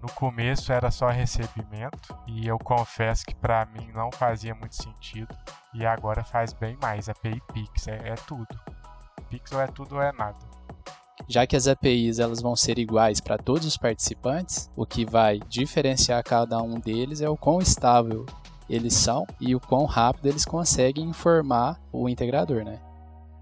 No começo era só recebimento e eu confesso que para mim não fazia muito sentido e agora faz bem mais. API Pix é, é tudo. Pix é tudo ou é nada. Já que as APIs elas vão ser iguais para todos os participantes, o que vai diferenciar cada um deles é o quão estável eles são e o quão rápido eles conseguem informar o integrador, né?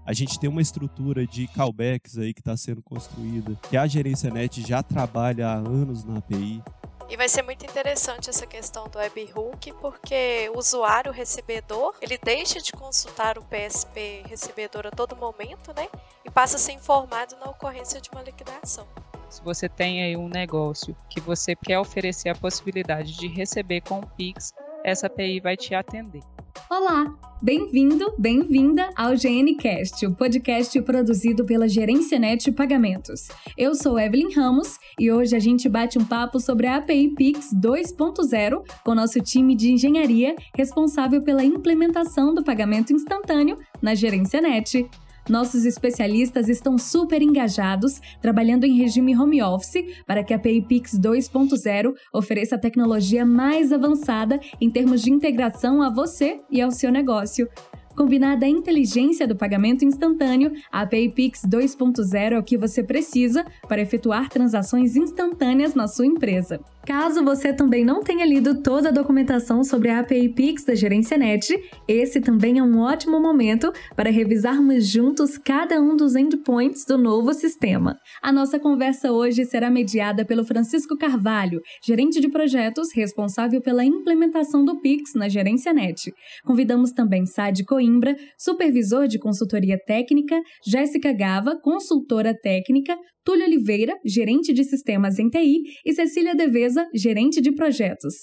A gente tem uma estrutura de callbacks aí que está sendo construída, que a gerência net já trabalha há anos na API. E vai ser muito interessante essa questão do webhook, porque o usuário recebedor, ele deixa de consultar o PSP recebedor a todo momento, né? E passa a ser informado na ocorrência de uma liquidação. Se você tem aí um negócio que você quer oferecer a possibilidade de receber com o Pix, essa API vai te atender. Olá, bem-vindo, bem-vinda ao GNCast, o podcast produzido pela Gerência Net Pagamentos. Eu sou Evelyn Ramos e hoje a gente bate um papo sobre a API Pix 2.0 com nosso time de engenharia responsável pela implementação do pagamento instantâneo na Gerência Net. Nossos especialistas estão super engajados, trabalhando em regime home office para que a API Pix 2.0 ofereça a tecnologia mais avançada em termos de integração a você e ao seu negócio. Combinada à inteligência do pagamento instantâneo, a API Pix 2.0 é o que você precisa para efetuar transações instantâneas na sua empresa. Caso você também não tenha lido toda a documentação sobre a API Pix da Gerência Net, esse também é um ótimo momento para revisarmos juntos cada um dos endpoints do novo sistema. A nossa conversa hoje será mediada pelo Francisco Carvalho, gerente de projetos responsável pela implementação do Pix na Gerência Net. Convidamos também Sade Coimbra, supervisor de consultoria técnica, Jéssica Gava, consultora técnica, Túlio Oliveira, gerente de sistemas em TI, e Cecília Deveza, gerente de projetos.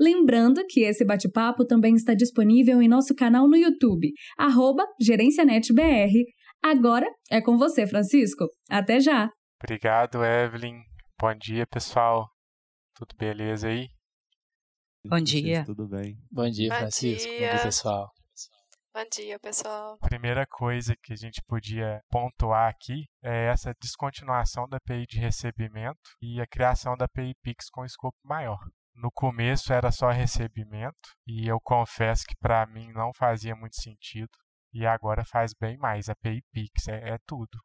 Lembrando que esse bate-papo também está disponível em nosso canal no YouTube, GerênciaNetBR. Agora é com você, Francisco. Até já! Obrigado, Evelyn. Bom dia, pessoal. Tudo beleza aí? Bom dia. Tudo bem? Bom dia, Bom Francisco. dia. Bom dia, pessoal. Bom dia, pessoal. Primeira coisa que a gente podia pontuar aqui é essa descontinuação da API de recebimento e a criação da API Pix com escopo maior. No começo era só recebimento e eu confesso que para mim não fazia muito sentido e agora faz bem mais. API Pix é, é tudo.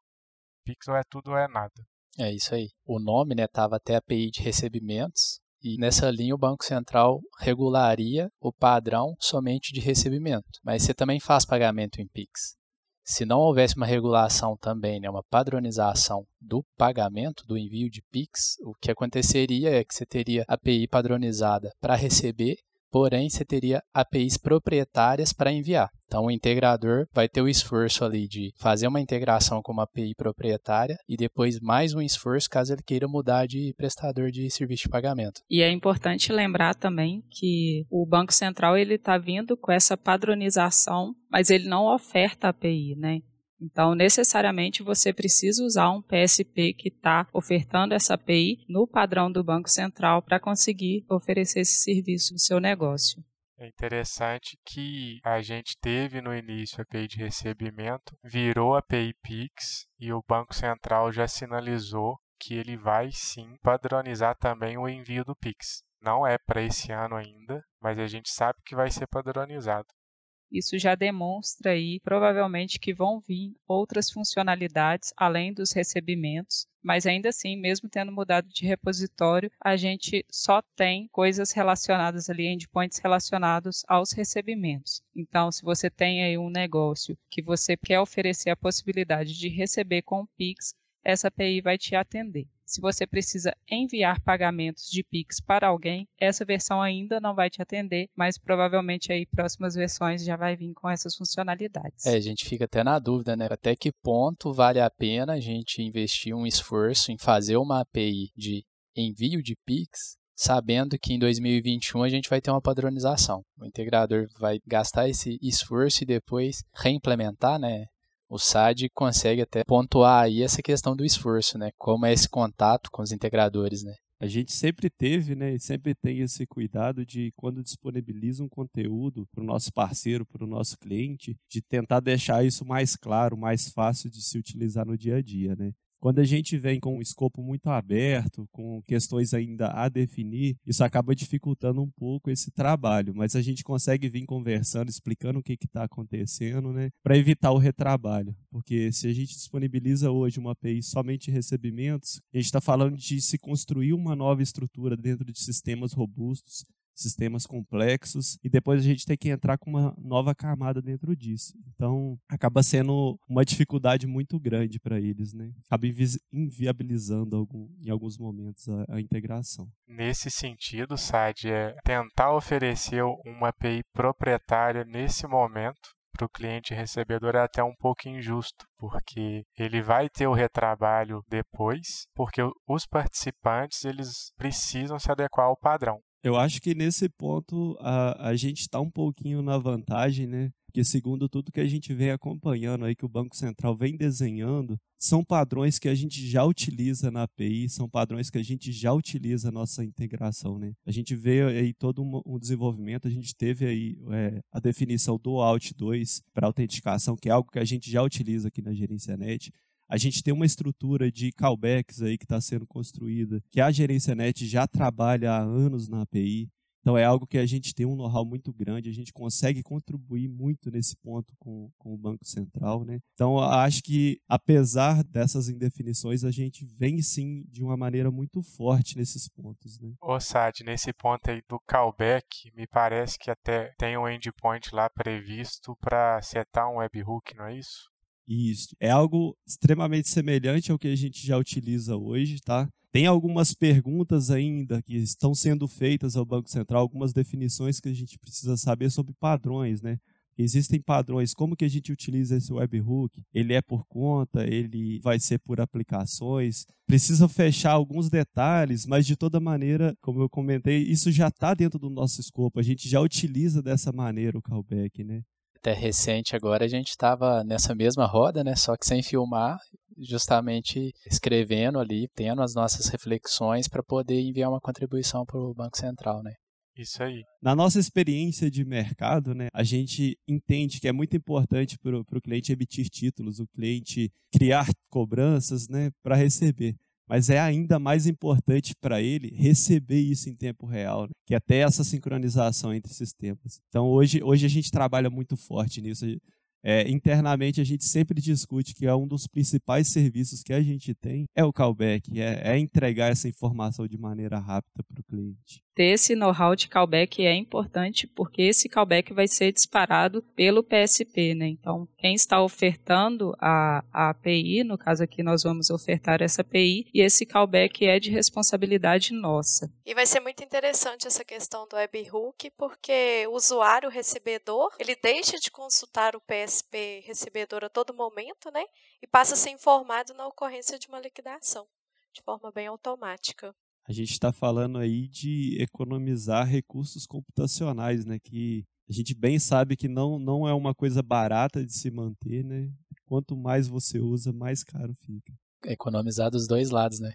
Pix ou é tudo ou é nada. É isso aí. O nome, né, tava até API de recebimentos e nessa linha o Banco Central regularia o padrão somente de recebimento. Mas você também faz pagamento em Pix. Se não houvesse uma regulação também, né, uma padronização do pagamento, do envio de Pix, o que aconteceria é que você teria API padronizada para receber porém você teria APIs proprietárias para enviar. Então o integrador vai ter o esforço ali de fazer uma integração com uma API proprietária e depois mais um esforço caso ele queira mudar de prestador de serviço de pagamento. E é importante lembrar também que o Banco Central ele está vindo com essa padronização, mas ele não oferta API, né? Então, necessariamente, você precisa usar um PSP que está ofertando essa API no padrão do Banco Central para conseguir oferecer esse serviço no seu negócio. É interessante que a gente teve no início a API de recebimento, virou a API Pix e o Banco Central já sinalizou que ele vai sim padronizar também o envio do Pix. Não é para esse ano ainda, mas a gente sabe que vai ser padronizado. Isso já demonstra aí, provavelmente, que vão vir outras funcionalidades além dos recebimentos, mas ainda assim, mesmo tendo mudado de repositório, a gente só tem coisas relacionadas ali, endpoints relacionados aos recebimentos. Então, se você tem aí um negócio que você quer oferecer a possibilidade de receber com o Pix, essa API vai te atender. Se você precisa enviar pagamentos de Pix para alguém, essa versão ainda não vai te atender, mas provavelmente aí próximas versões já vai vir com essas funcionalidades. É, a gente fica até na dúvida, né? Até que ponto vale a pena a gente investir um esforço em fazer uma API de envio de Pix, sabendo que em 2021 a gente vai ter uma padronização. O integrador vai gastar esse esforço e depois reimplementar, né? O SAD consegue até pontuar aí essa questão do esforço, né? Como é esse contato com os integradores, né? A gente sempre teve, né, e sempre tem esse cuidado de quando disponibiliza um conteúdo para o nosso parceiro, para o nosso cliente, de tentar deixar isso mais claro, mais fácil de se utilizar no dia a dia, né? Quando a gente vem com um escopo muito aberto, com questões ainda a definir, isso acaba dificultando um pouco esse trabalho, mas a gente consegue vir conversando, explicando o que está acontecendo, né, para evitar o retrabalho. Porque se a gente disponibiliza hoje uma API somente recebimentos, a gente está falando de se construir uma nova estrutura dentro de sistemas robustos, sistemas complexos e depois a gente tem que entrar com uma nova camada dentro disso. Então, acaba sendo uma dificuldade muito grande para eles, né? Acaba inviabilizando algum, em alguns momentos a, a integração. Nesse sentido, SAD, é tentar oferecer uma API proprietária nesse momento para o cliente recebedor é até um pouco injusto, porque ele vai ter o retrabalho depois, porque os participantes eles precisam se adequar ao padrão. Eu acho que nesse ponto a, a gente está um pouquinho na vantagem, né? Porque segundo tudo que a gente vem acompanhando aí que o Banco Central vem desenhando, são padrões que a gente já utiliza na API, são padrões que a gente já utiliza na nossa integração, né? A gente vê aí todo um, desenvolvimento, a gente teve aí é, a definição do Alt2 para autenticação, que é algo que a gente já utiliza aqui na Gerência Net. A gente tem uma estrutura de callbacks aí que está sendo construída, que a gerência net já trabalha há anos na API. Então é algo que a gente tem um know-how muito grande, a gente consegue contribuir muito nesse ponto com, com o Banco Central. Né? Então acho que, apesar dessas indefinições, a gente vem sim de uma maneira muito forte nesses pontos. Né? Ô Sad, nesse ponto aí do callback, me parece que até tem um endpoint lá previsto para setar um webhook, não é isso? Isso. É algo extremamente semelhante ao que a gente já utiliza hoje, tá? Tem algumas perguntas ainda que estão sendo feitas ao Banco Central, algumas definições que a gente precisa saber sobre padrões, né? Existem padrões, como que a gente utiliza esse webhook? Ele é por conta, ele vai ser por aplicações. Precisa fechar alguns detalhes, mas de toda maneira, como eu comentei, isso já está dentro do nosso escopo. A gente já utiliza dessa maneira o callback, né? Até recente agora a gente estava nessa mesma roda, né? Só que sem filmar, justamente escrevendo ali, tendo as nossas reflexões para poder enviar uma contribuição para o Banco Central, né? Isso aí. Na nossa experiência de mercado, né, a gente entende que é muito importante para o cliente emitir títulos, o cliente criar cobranças né, para receber mas é ainda mais importante para ele receber isso em tempo real, né? que até essa sincronização entre sistemas. Então hoje, hoje a gente trabalha muito forte nisso. É, internamente a gente sempre discute que é um dos principais serviços que a gente tem é o callback, é, é entregar essa informação de maneira rápida para o cliente ter esse know-how de callback é importante porque esse callback vai ser disparado pelo PSP, né? Então, quem está ofertando a, a API, no caso aqui nós vamos ofertar essa API, e esse callback é de responsabilidade nossa. E vai ser muito interessante essa questão do webhook, porque o usuário recebedor, ele deixa de consultar o PSP recebedor a todo momento, né? E passa a ser informado na ocorrência de uma liquidação, de forma bem automática a gente está falando aí de economizar recursos computacionais, né? Que a gente bem sabe que não, não é uma coisa barata de se manter, né? Quanto mais você usa, mais caro fica. Economizar dos dois lados, né?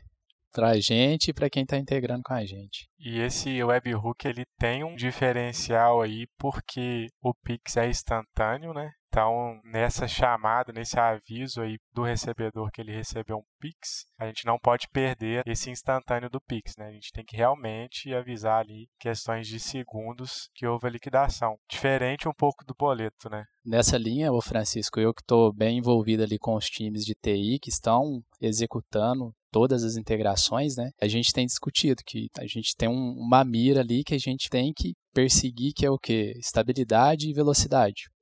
Para a gente e para quem está integrando com a gente. E esse webhook ele tem um diferencial aí porque o Pix é instantâneo, né? Então, nessa chamada, nesse aviso aí do recebedor que ele recebeu um Pix, a gente não pode perder esse instantâneo do Pix, né? A gente tem que realmente avisar ali questões de segundos que houve a liquidação. Diferente um pouco do boleto, né? Nessa linha, o Francisco, eu que estou bem envolvido ali com os times de TI que estão executando todas as integrações, né? A gente tem discutido que a gente tem um, uma mira ali que a gente tem que perseguir, que é o que? Estabilidade e velocidade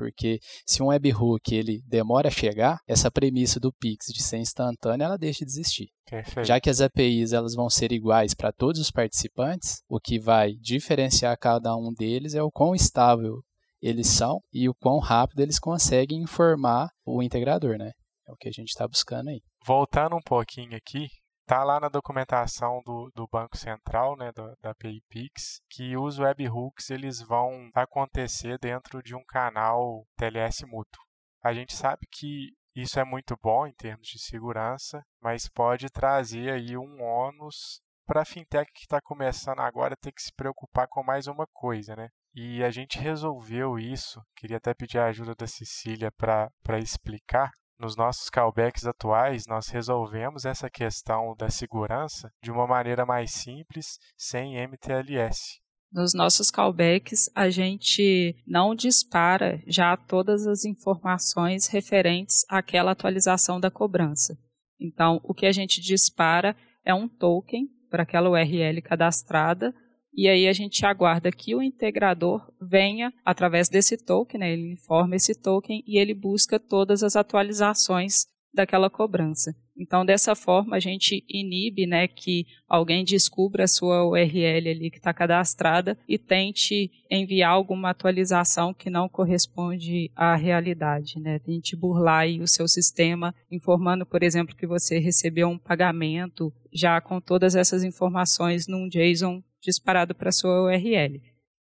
porque se um webhook ele demora a chegar, essa premissa do Pix de ser instantâneo, ela deixa de existir. Perfeito. Já que as APIs elas vão ser iguais para todos os participantes, o que vai diferenciar cada um deles é o quão estável eles são e o quão rápido eles conseguem informar o integrador, né? É o que a gente está buscando aí. Voltando um pouquinho aqui, Está lá na documentação do, do Banco Central, né, da, da API Pix, que os webhooks eles vão acontecer dentro de um canal TLS mútuo. A gente sabe que isso é muito bom em termos de segurança, mas pode trazer aí um ônus para a fintech que está começando agora ter que se preocupar com mais uma coisa, né? E a gente resolveu isso, queria até pedir a ajuda da Cecília para explicar, nos nossos callbacks atuais, nós resolvemos essa questão da segurança de uma maneira mais simples, sem MTLS. Nos nossos callbacks, a gente não dispara já todas as informações referentes àquela atualização da cobrança. Então, o que a gente dispara é um token para aquela URL cadastrada e aí a gente aguarda que o integrador venha através desse token, né, ele informa esse token e ele busca todas as atualizações daquela cobrança. Então, dessa forma, a gente inibe né, que alguém descubra a sua URL ali que está cadastrada e tente enviar alguma atualização que não corresponde à realidade. Né? Tente burlar o seu sistema, informando, por exemplo, que você recebeu um pagamento já com todas essas informações num JSON disparado para a sua URL.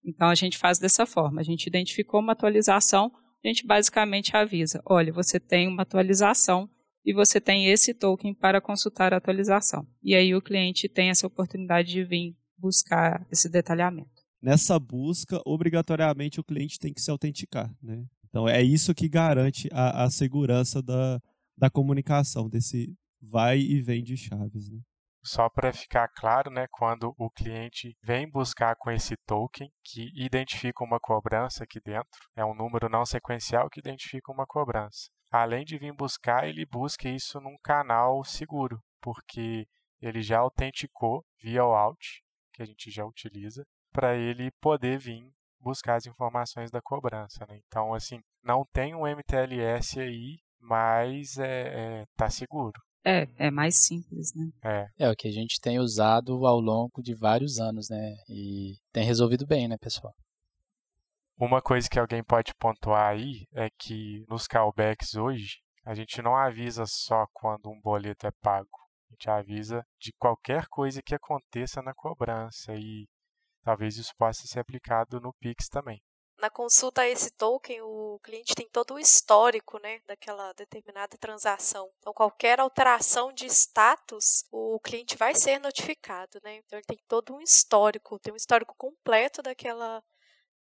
Então, a gente faz dessa forma. A gente identificou uma atualização, a gente basicamente avisa, olha, você tem uma atualização e você tem esse token para consultar a atualização. E aí o cliente tem essa oportunidade de vir buscar esse detalhamento. Nessa busca, obrigatoriamente o cliente tem que se autenticar. Né? Então é isso que garante a, a segurança da, da comunicação, desse vai e vem de chaves. Né? Só para ficar claro, né, quando o cliente vem buscar com esse token que identifica uma cobrança aqui dentro, é um número não sequencial que identifica uma cobrança além de vir buscar, ele busca isso num canal seguro, porque ele já autenticou via o Alt, que a gente já utiliza, para ele poder vir buscar as informações da cobrança. Né? Então, assim, não tem um MTLS aí, mas é, é, tá seguro. É, é mais simples, né? É. é o que a gente tem usado ao longo de vários anos, né? E tem resolvido bem, né, pessoal? Uma coisa que alguém pode pontuar aí é que nos callbacks hoje, a gente não avisa só quando um boleto é pago. A gente avisa de qualquer coisa que aconteça na cobrança e talvez isso possa ser aplicado no Pix também. Na consulta a esse token, o cliente tem todo o histórico né, daquela determinada transação. Então, qualquer alteração de status, o cliente vai ser notificado. Né? Então, ele tem todo um histórico, tem um histórico completo daquela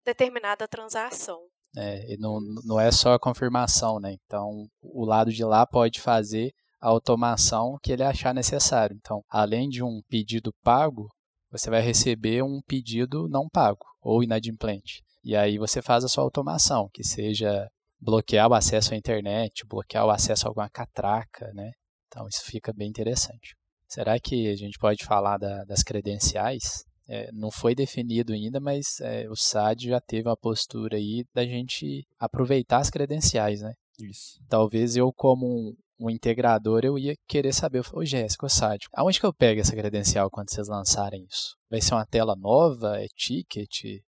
determinada transação. É, e não, não é só a confirmação, né? Então, o lado de lá pode fazer a automação que ele achar necessário. Então, além de um pedido pago, você vai receber um pedido não pago ou inadimplente. E aí você faz a sua automação, que seja bloquear o acesso à internet, bloquear o acesso a alguma catraca, né? Então, isso fica bem interessante. Será que a gente pode falar da, das credenciais? é, não foi definido ainda, mas é, o SAD já teve uma postura aí da gente aproveitar as credenciais, né? Isso. Talvez eu, como um, um integrador, eu ia querer saber, ô Jéssica, o SAD, aonde que eu pego essa credencial quando vocês lançarem isso? Vai ser uma tela nova? É ticket?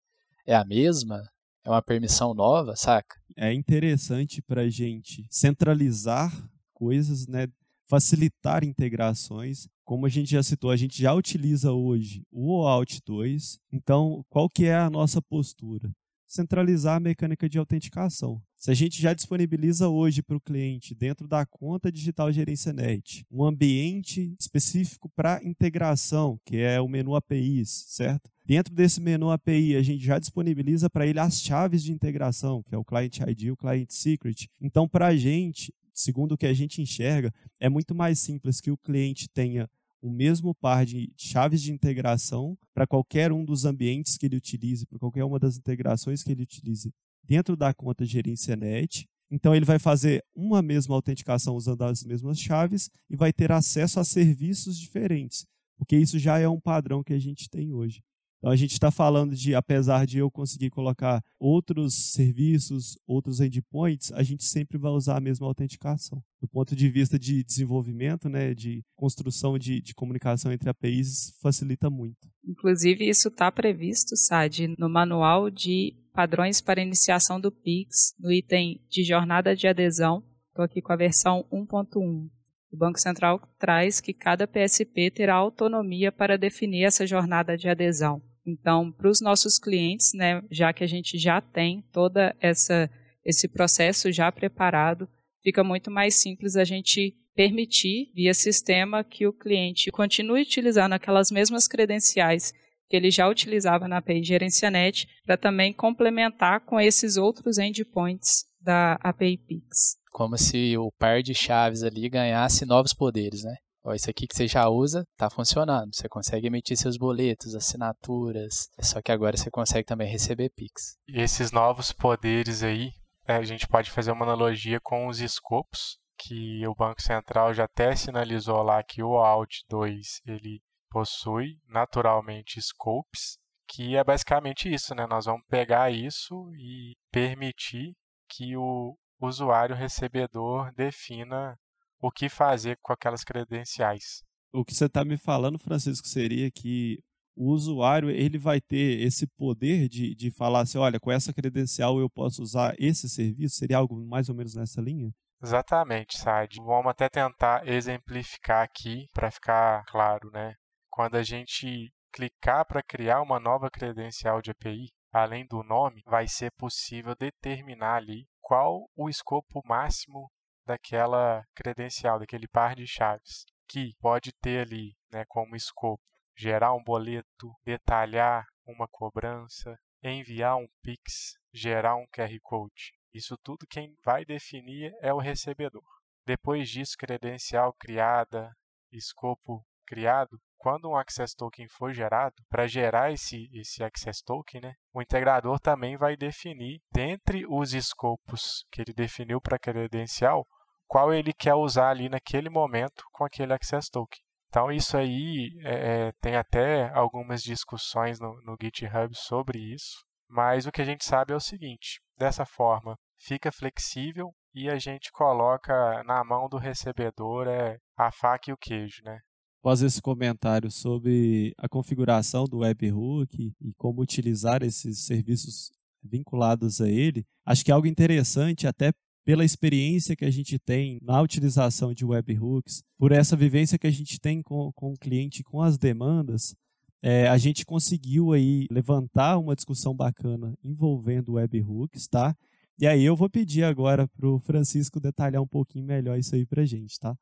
É a mesma? É uma permissão nova, saca? É interessante para a gente centralizar coisas, né? facilitar integrações. Como a gente já citou, a gente já utiliza hoje o OAuth 2. Então, qual que é a nossa postura? Centralizar a mecânica de autenticação. Se a gente já disponibiliza hoje para o cliente, dentro da conta digital GerênciaNet, um ambiente específico para integração, que é o menu APIs, certo? Dentro desse menu API, a gente já disponibiliza para ele as chaves de integração, que é o Client ID e o Client Secret. Então, para a gente, segundo o que a gente enxerga, é muito mais simples que o cliente tenha o mesmo par de chaves de integração para qualquer um dos ambientes que ele utilize, para qualquer uma das integrações que ele utilize dentro da conta gerência net. Então ele vai fazer uma mesma autenticação usando as mesmas chaves e vai ter acesso a serviços diferentes, porque isso já é um padrão que a gente tem hoje. Então a gente está falando de, apesar de eu conseguir colocar outros serviços, outros endpoints, a gente sempre vai usar a mesma autenticação. Do ponto de vista de desenvolvimento, né, de construção de, de comunicação entre APIs, facilita muito. Inclusive, isso está previsto, SAD, no manual de padrões para iniciação do PIX, no item de jornada de adesão. Estou aqui com a versão 1.1. O Banco Central traz que cada PSP terá autonomia para definir essa jornada de adesão. Então, para os nossos clientes, né, já que a gente já tem toda essa esse processo já preparado, fica muito mais simples a gente permitir via sistema que o cliente continue utilizando aquelas mesmas credenciais que ele já utilizava na API GerenciaNet para também complementar com esses outros endpoints da API Pix. Como se o par de chaves ali ganhasse novos poderes, né? Ó, isso aqui que você já usa está funcionando. Você consegue emitir seus boletos, assinaturas. Só que agora você consegue também receber Pix. E esses novos poderes aí, é, a gente pode fazer uma analogia com os escopos, que o Banco Central já até sinalizou lá que o AUD 2 ele possui naturalmente scopes, que é basicamente isso, né? Nós vamos pegar isso e permitir que o usuário recebedor defina o que fazer com aquelas credenciais. O que você está me falando, Francisco, seria que o usuário ele vai ter esse poder de, de falar assim, olha, com essa credencial eu posso usar esse serviço? Seria algo mais ou menos nessa linha? Exatamente, Sad. Vamos até tentar exemplificar aqui para ficar claro, né? Quando a gente clicar para criar uma nova credencial de API, além do nome, vai ser possível determinar ali qual o escopo máximo daquela credencial, daquele par de chaves, que pode ter ali né, como escopo gerar um boleto, detalhar uma cobrança, enviar um Pix, gerar um QR Code. Isso tudo quem vai definir é o recebedor. Depois disso, credencial criada, escopo criado, quando um access token for gerado, para gerar esse, esse access token, né, o integrador também vai definir, dentre os escopos que ele definiu para a credencial, qual ele quer usar ali naquele momento com aquele access token. Então, isso aí é, é tem até algumas discussões no, no GitHub sobre isso, mas o que a gente sabe é o seguinte: dessa forma, fica flexível e a gente coloca na mão do recebedor é, a faca e o queijo, né? Após esse comentário sobre a configuração do webhook e como utilizar esses serviços vinculados a ele, acho que é algo interessante até pela experiência que a gente tem na utilização de webhooks, por essa vivência que a gente tem com, com o cliente, com as demandas, é, a gente conseguiu aí levantar uma discussão bacana envolvendo webhooks, tá? E aí eu vou pedir agora para o Francisco detalhar um pouquinho melhor isso aí para gente, tá?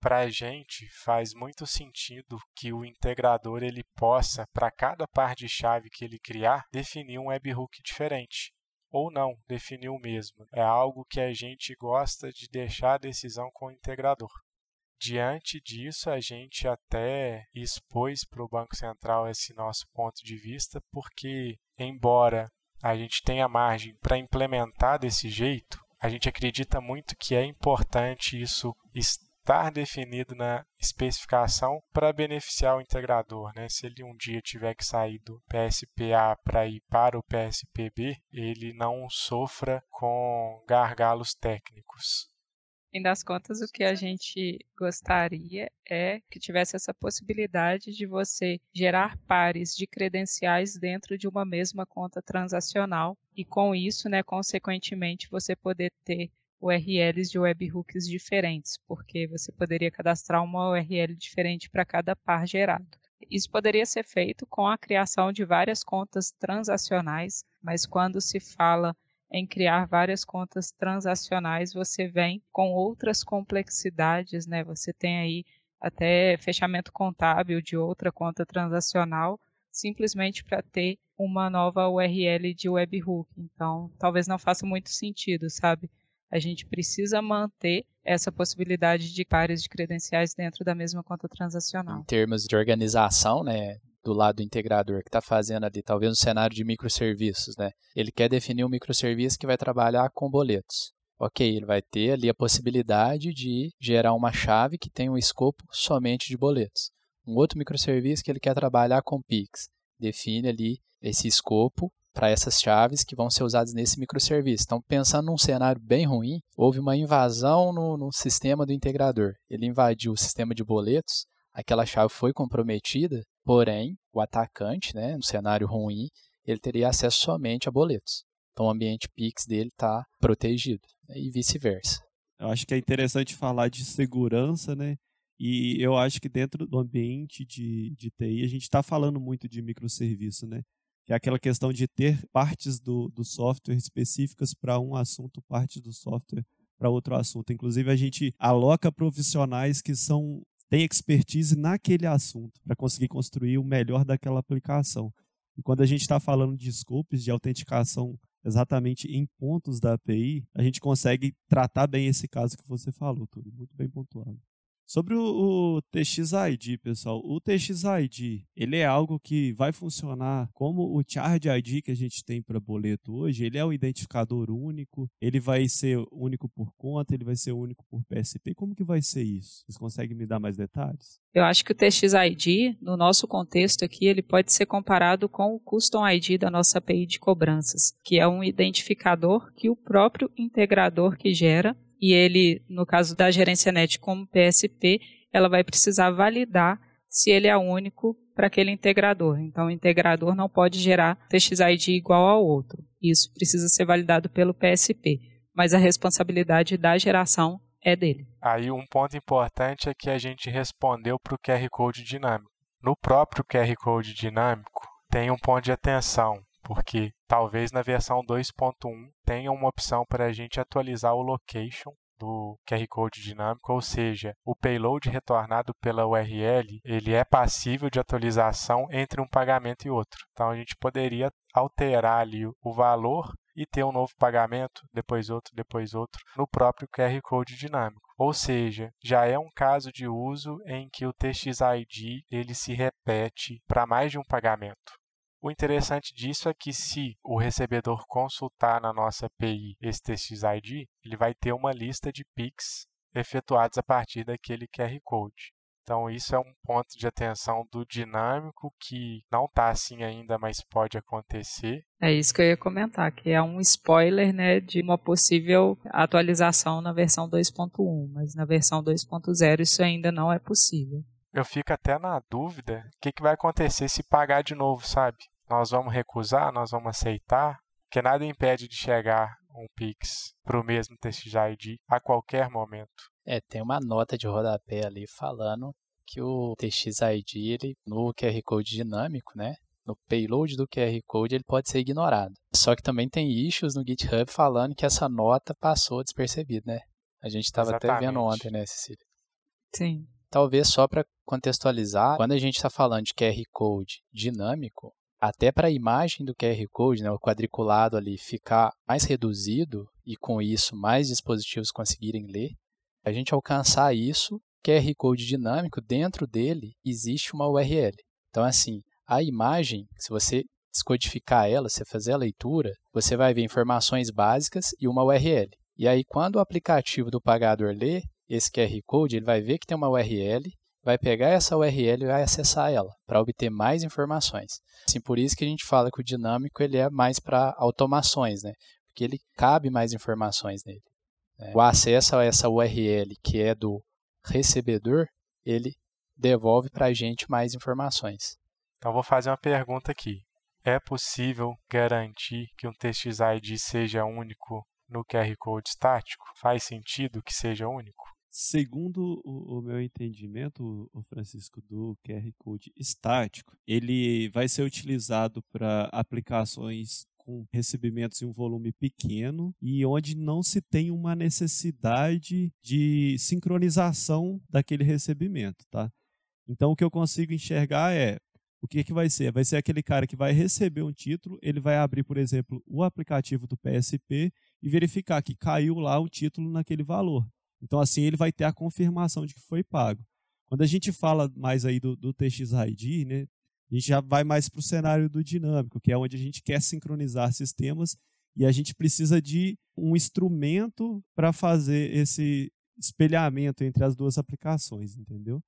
Para a gente faz muito sentido que o integrador ele possa, para cada par de chave que ele criar, definir um webhook diferente. Ou não, definir o mesmo. É algo que a gente gosta de deixar a decisão com o integrador. Diante disso, a gente até expôs para o Banco Central esse nosso ponto de vista, porque, embora a gente tenha margem para implementar desse jeito, a gente acredita muito que é importante isso estar definido na especificação para beneficiar o integrador. Né? Se ele um dia tiver que sair do PSPA para ir para o PSPB, ele não sofra com gargalos técnicos. fim das contas, o que a gente gostaria é que tivesse essa possibilidade de você gerar pares de credenciais dentro de uma mesma conta transacional e com isso, né, consequentemente, você poder ter URLs de webhooks diferentes, porque você poderia cadastrar uma URL diferente para cada par gerado. Isso poderia ser feito com a criação de várias contas transacionais, mas quando se fala em criar várias contas transacionais, você vem com outras complexidades, né? Você tem aí até fechamento contábil de outra conta transacional, simplesmente para ter uma nova URL de webhook. Então, talvez não faça muito sentido, sabe? A gente precisa manter essa possibilidade de pares de credenciais dentro da mesma conta transacional. Em termos de organização, né, do lado do integrador que está fazendo ali, talvez um cenário de microserviços, né? Ele quer definir um microserviço que vai trabalhar com boletos. Ok, ele vai ter ali a possibilidade de gerar uma chave que tem um escopo somente de boletos. Um outro microserviço que ele quer trabalhar com Pix. Define ali esse escopo para essas chaves que vão ser usadas nesse microserviço. Então, pensando num cenário bem ruim, houve uma invasão no, no sistema do integrador. Ele invadiu o sistema de boletos, aquela chave foi comprometida, porém, o atacante, né, no cenário ruim, ele teria acesso somente a boletos. Então, o ambiente Pix dele está protegido né, e vice-versa. Eu acho que é interessante falar de segurança, né? E eu acho que dentro do ambiente de, de TI, a gente está falando muito de microserviço, né? Que é aquela questão de ter partes do, do software específicas para um assunto, parte do software para outro assunto. Inclusive, a gente aloca profissionais que são têm expertise naquele assunto para conseguir construir o melhor daquela aplicação. E quando a gente está falando de scopes, de autenticação exatamente em pontos da API, a gente consegue tratar bem esse caso que você falou, tudo muito bem pontuado. Sobre o, o TXID, pessoal, o TXID, ele é algo que vai funcionar como o Charge ID que a gente tem para boleto hoje, ele é um identificador único, ele vai ser único por conta, ele vai ser único por PSP, como que vai ser isso? Vocês conseguem me dar mais detalhes? Eu acho que o TXID, no nosso contexto aqui, ele pode ser comparado com o Custom ID da nossa API de cobranças, que é um identificador que o próprio integrador que gera e ele, no caso da gerência net como PSP, ela vai precisar validar se ele é único para aquele integrador. Então, o integrador não pode gerar TXID igual ao outro. Isso precisa ser validado pelo PSP, mas a responsabilidade da geração é dele. Aí um ponto importante é que a gente respondeu para o QR Code dinâmico. No próprio QR Code dinâmico tem um ponto de atenção porque talvez na versão 2.1 tenha uma opção para a gente atualizar o location do QR Code dinâmico, ou seja, o payload retornado pela URL, ele é passível de atualização entre um pagamento e outro. Então a gente poderia alterar ali o valor e ter um novo pagamento, depois outro, depois outro, no próprio QR Code dinâmico. Ou seja, já é um caso de uso em que o TXID ele se repete para mais de um pagamento. O interessante disso é que se o recebedor consultar na nossa API esse TXID, ele vai ter uma lista de PICs efetuados a partir daquele QR Code. Então, isso é um ponto de atenção do dinâmico que não está assim ainda, mas pode acontecer. É isso que eu ia comentar, que é um spoiler né, de uma possível atualização na versão 2.1, mas na versão 2.0 isso ainda não é possível eu fico até na dúvida o que, que vai acontecer se pagar de novo, sabe? Nós vamos recusar, nós vamos aceitar, porque nada impede de chegar um Pix para o mesmo TXID a qualquer momento. É, tem uma nota de rodapé ali falando que o TXID, ele, no QR Code dinâmico, né? No payload do QR Code, ele pode ser ignorado. Só que também tem issues no GitHub falando que essa nota passou despercebida, né? A gente estava até vendo ontem, né, Cecília? Sim. Talvez só para contextualizar, quando a gente está falando de QR Code dinâmico, até para a imagem do QR Code, né, o quadriculado ali, ficar mais reduzido e com isso mais dispositivos conseguirem ler, a gente alcançar isso, QR Code dinâmico, dentro dele existe uma URL. Então, assim, a imagem, se você descodificar ela, você fazer a leitura, você vai ver informações básicas e uma URL. E aí, quando o aplicativo do pagador lê, esse QR Code, ele vai ver que tem uma URL, vai pegar essa URL e vai acessar ela para obter mais informações. Assim, por isso que a gente fala que o dinâmico ele é mais para automações, né? Porque ele cabe mais informações nele. Né? O acesso a essa URL que é do recebedor, ele devolve para a gente mais informações. Então vou fazer uma pergunta aqui. É possível garantir que um TXID seja único no QR Code estático? Faz sentido que seja único? Segundo o, o, meu entendimento, o Francisco, do QR Code estático, ele vai ser utilizado para aplicações com recebimentos em um volume pequeno e onde não se tem uma necessidade de sincronização daquele recebimento, tá? Então o que eu consigo enxergar é o que, que vai ser? Vai ser aquele cara que vai receber um título, ele vai abrir, por exemplo, o aplicativo do PSP e verificar que caiu lá um título naquele valor. Então, assim, ele vai ter a confirmação de que foi pago. Quando a gente fala mais aí do, do TXID, né, a gente já vai mais para o cenário do dinâmico, que é onde a gente quer sincronizar sistemas e a gente precisa de um instrumento para fazer esse espelhamento entre as duas aplicações, entendeu?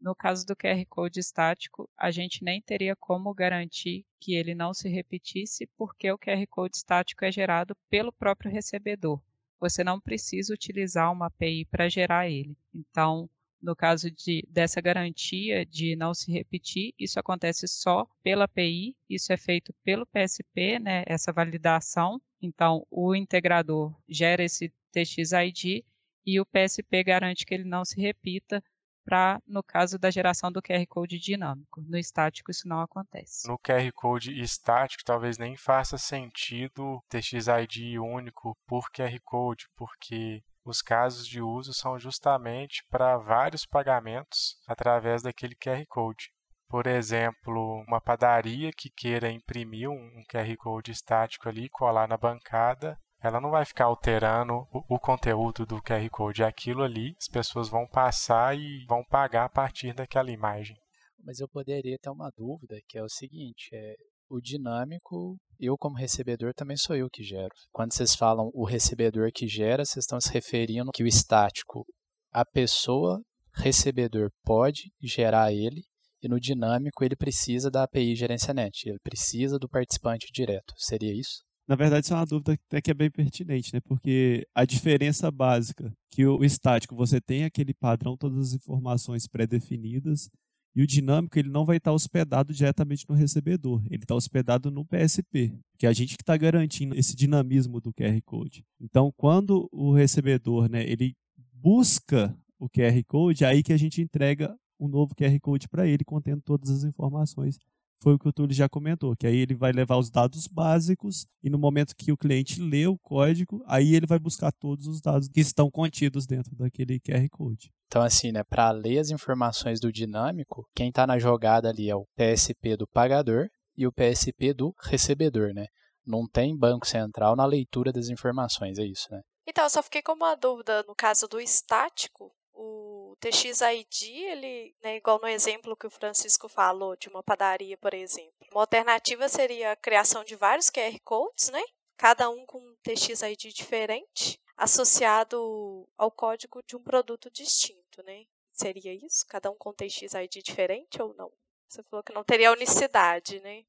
No caso do QR Code estático, a gente nem teria como garantir que ele não se repetisse, porque o QR Code estático é gerado pelo próprio recebedor você não precisa utilizar uma API para gerar ele. Então, no caso de, dessa garantia de não se repetir, isso acontece só pela API, isso é feito pelo PSP, né, essa validação. Então, o integrador gera esse TXID e o PSP garante que ele não se repita para, no caso da geração do QR Code dinâmico. No estático, isso não acontece. No QR Code estático, talvez nem faça sentido TXID único por QR Code, porque os casos de uso são justamente para vários pagamentos através daquele QR Code. Por exemplo, uma padaria que queira imprimir um QR Code estático ali, colar na bancada, ela não vai ficar alterando o, o, conteúdo do QR Code. É aquilo ali, as pessoas vão passar e vão pagar a partir daquela imagem. Mas eu poderia ter uma dúvida, que é o seguinte, é, o dinâmico, eu como recebedor também sou eu que gero. Quando vocês falam o recebedor que gera, vocês estão se referindo que o estático, a pessoa recebedor pode gerar ele, e no dinâmico ele precisa da API GerenciaNet, ele precisa do participante direto. Seria isso? Na verdade, isso é uma dúvida até que é bem pertinente, né? Porque a diferença básica que o estático você tem aquele padrão, todas as informações pré-definidas, e o dinâmico ele não vai estar hospedado diretamente no recebedor, ele está hospedado no PSP, que é a gente que está garantindo esse dinamismo do QR Code. Então, quando o recebedor né, ele busca o QR Code, é aí que a gente entrega um novo QR Code para ele, contendo todas as informações foi o que o Túlio já comentou, que aí ele vai levar os dados básicos e no momento que o cliente lê o código, aí ele vai buscar todos os dados que estão contidos dentro daquele QR Code. Então, assim, né, para ler as informações do dinâmico, quem está na jogada ali é o PSP do pagador e o PSP do recebedor, né? Não tem banco central na leitura das informações, é isso, né? Então, eu só fiquei com uma dúvida no caso do estático, o TXID, ele, né, igual no exemplo que o Francisco falou de uma padaria, por exemplo. Uma alternativa seria a criação de vários QR Codes, né? Cada um com um TXID diferente, associado ao código de um produto distinto, né? Seria isso? Cada um com TXID diferente ou não? Você falou que não teria unicidade, né?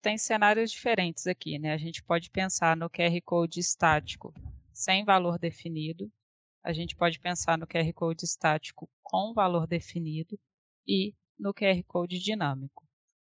Tem cenários diferentes aqui, né? A gente pode pensar no QR Code estático sem valor definido, a gente pode pensar no QR Code estático com valor definido e no QR Code dinâmico.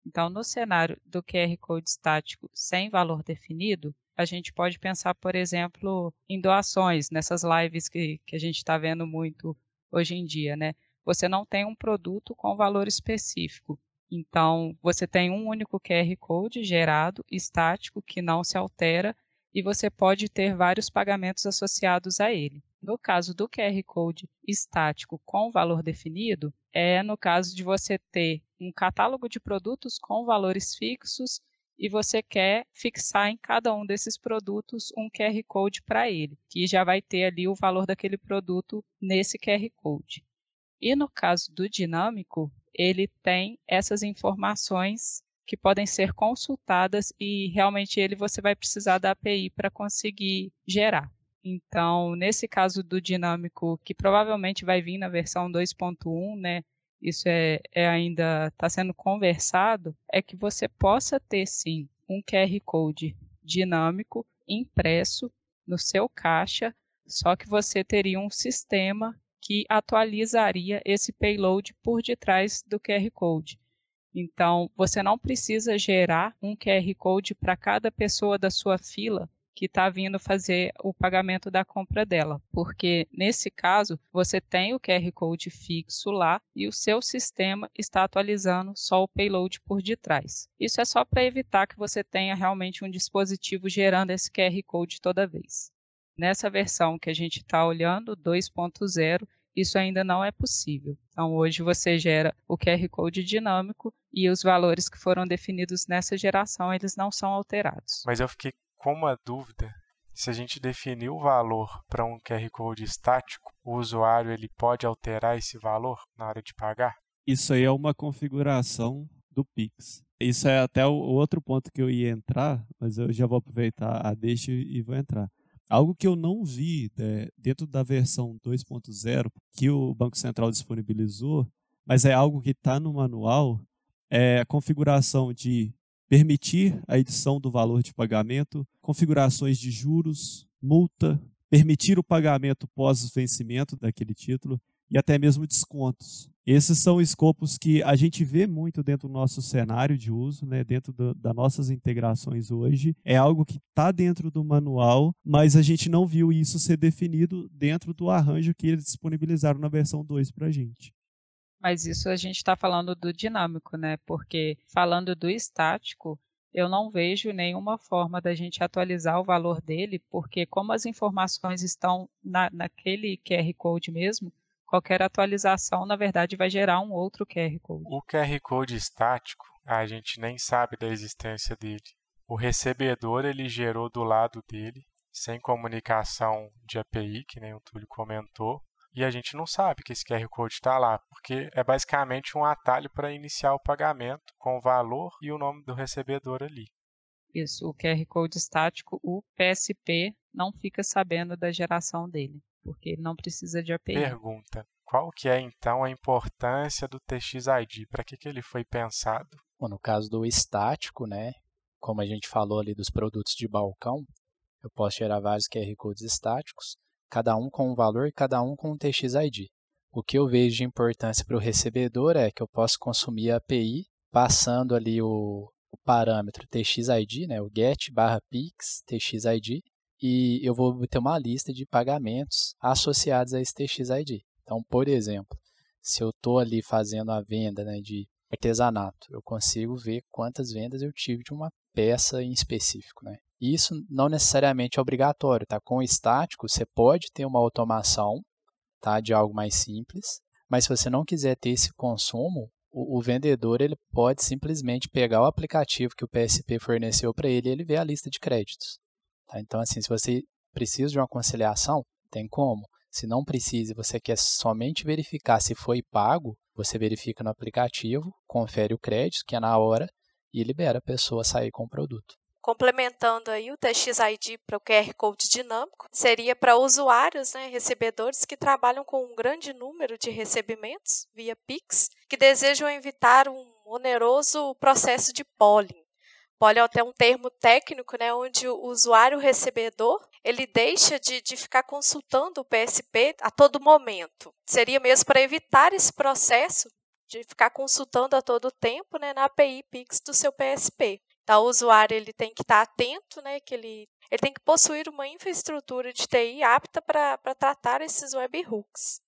Então, no cenário do QR Code estático sem valor definido, a gente pode pensar, por exemplo, em doações, nessas lives que, que a gente está vendo muito hoje em dia, né? Você não tem um produto com valor específico. Então, você tem um único QR Code gerado, estático, que não se altera, e você pode ter vários pagamentos associados a ele. No caso do QR Code estático com valor definido, é no caso de você ter um catálogo de produtos com valores fixos e você quer fixar em cada um desses produtos um QR Code para ele, que já vai ter ali o valor daquele produto nesse QR Code. E no caso do dinâmico, ele tem essas informações que podem ser consultadas e realmente ele você vai precisar da API para conseguir gerar. Então, nesse caso do dinâmico, que provavelmente vai vir na versão 2.1, né? Isso é, é ainda está sendo conversado, é que você possa ter sim um QR Code dinâmico impresso no seu caixa, só que você teria um sistema que atualizaria esse payload por detrás do QR Code. Então, você não precisa gerar um QR Code para cada pessoa da sua fila que está vindo fazer o pagamento da compra dela, porque nesse caso você tem o QR Code fixo lá e o seu sistema está atualizando só o payload por detrás. Isso é só para evitar que você tenha realmente um dispositivo gerando esse QR Code toda vez. Nessa versão que a gente está olhando, 2.0, isso ainda não é possível. Então, hoje você gera o QR Code dinâmico e os valores que foram definidos nessa geração, eles não são alterados. Mas eu fiquei com uma dúvida. Se a gente definir o valor para um QR Code estático, o usuário ele pode alterar esse valor na hora de pagar? Isso aí é uma configuração do Pix. Isso é até o outro ponto que eu ia entrar, mas eu já vou aproveitar a deixa e vou entrar. Algo que eu não vi né, dentro da versão 2.0 que o Banco Central disponibilizou, mas é algo que está no manual, é a configuração de permitir a edição do valor de pagamento, configurações de juros, multa, permitir o pagamento pós-vencimento daquele título e até mesmo descontos. Esses são escopos que a gente vê muito dentro do nosso cenário de uso, né, dentro do, das nossas integrações hoje. É algo que está dentro do manual, mas a gente não viu isso ser definido dentro do arranjo que eles disponibilizaram na versão 2 para a gente. Mas isso a gente está falando do dinâmico, né? Porque falando do estático, eu não vejo nenhuma forma da gente atualizar o valor dele, porque como as informações estão na, naquele QR Code mesmo, qualquer atualização, na verdade, vai gerar um outro QR Code. O QR Code estático, a gente nem sabe da existência dele. O recebedor ele gerou do lado dele, sem comunicação de API, que nem o Túlio comentou, e a gente não sabe que esse QR Code está lá, porque é basicamente um atalho para iniciar o pagamento com o valor e o nome do recebedor ali. Isso, o QR Code estático, o PSP não fica sabendo da geração dele, porque ele não precisa de API. Pergunta: qual que é então a importância do TXID? Para que, que ele foi pensado? Bom, no caso do estático, né, como a gente falou ali dos produtos de balcão, eu posso gerar vários QR Codes estáticos, cada um com um valor e cada um com um TXID. O que eu vejo de importância para o recebedor é que eu posso consumir a API passando ali o, o parâmetro TXID, né, o get barra pix TXID, e eu vou ter uma lista de pagamentos associados a esse TXID. Então, por exemplo, se eu estou ali fazendo a venda né, de artesanato, eu consigo ver quantas vendas eu tive de uma peça em específico. Né? Isso não necessariamente é obrigatório. Tá? Com o estático, você pode ter uma automação tá, de algo mais simples, mas se você não quiser ter esse consumo, o, o, vendedor ele pode simplesmente pegar o aplicativo que o PSP forneceu para ele e ele vê a lista de créditos. Tá? Então, assim, se você precisa de uma conciliação, tem como. Se não precisa e você quer somente verificar se foi pago, você verifica no aplicativo, confere o crédito, que é na hora, e libera a pessoa a sair com o produto. Complementando aí o TXID para o QR Code dinâmico, seria para usuários, né, recebedores que trabalham com um grande número de recebimentos via Pix, que desejam evitar um oneroso processo de polling. Polling é até um termo técnico, né, onde o usuário recebedor ele deixa de, de ficar consultando o PSP a todo momento. Seria mesmo para evitar esse processo de ficar consultando a todo tempo né, na API Pix do seu PSP. Então, o usuário ele tem que estar atento, né, que ele, ele tem que possuir uma infraestrutura de TI apta para tratar esses webhooks.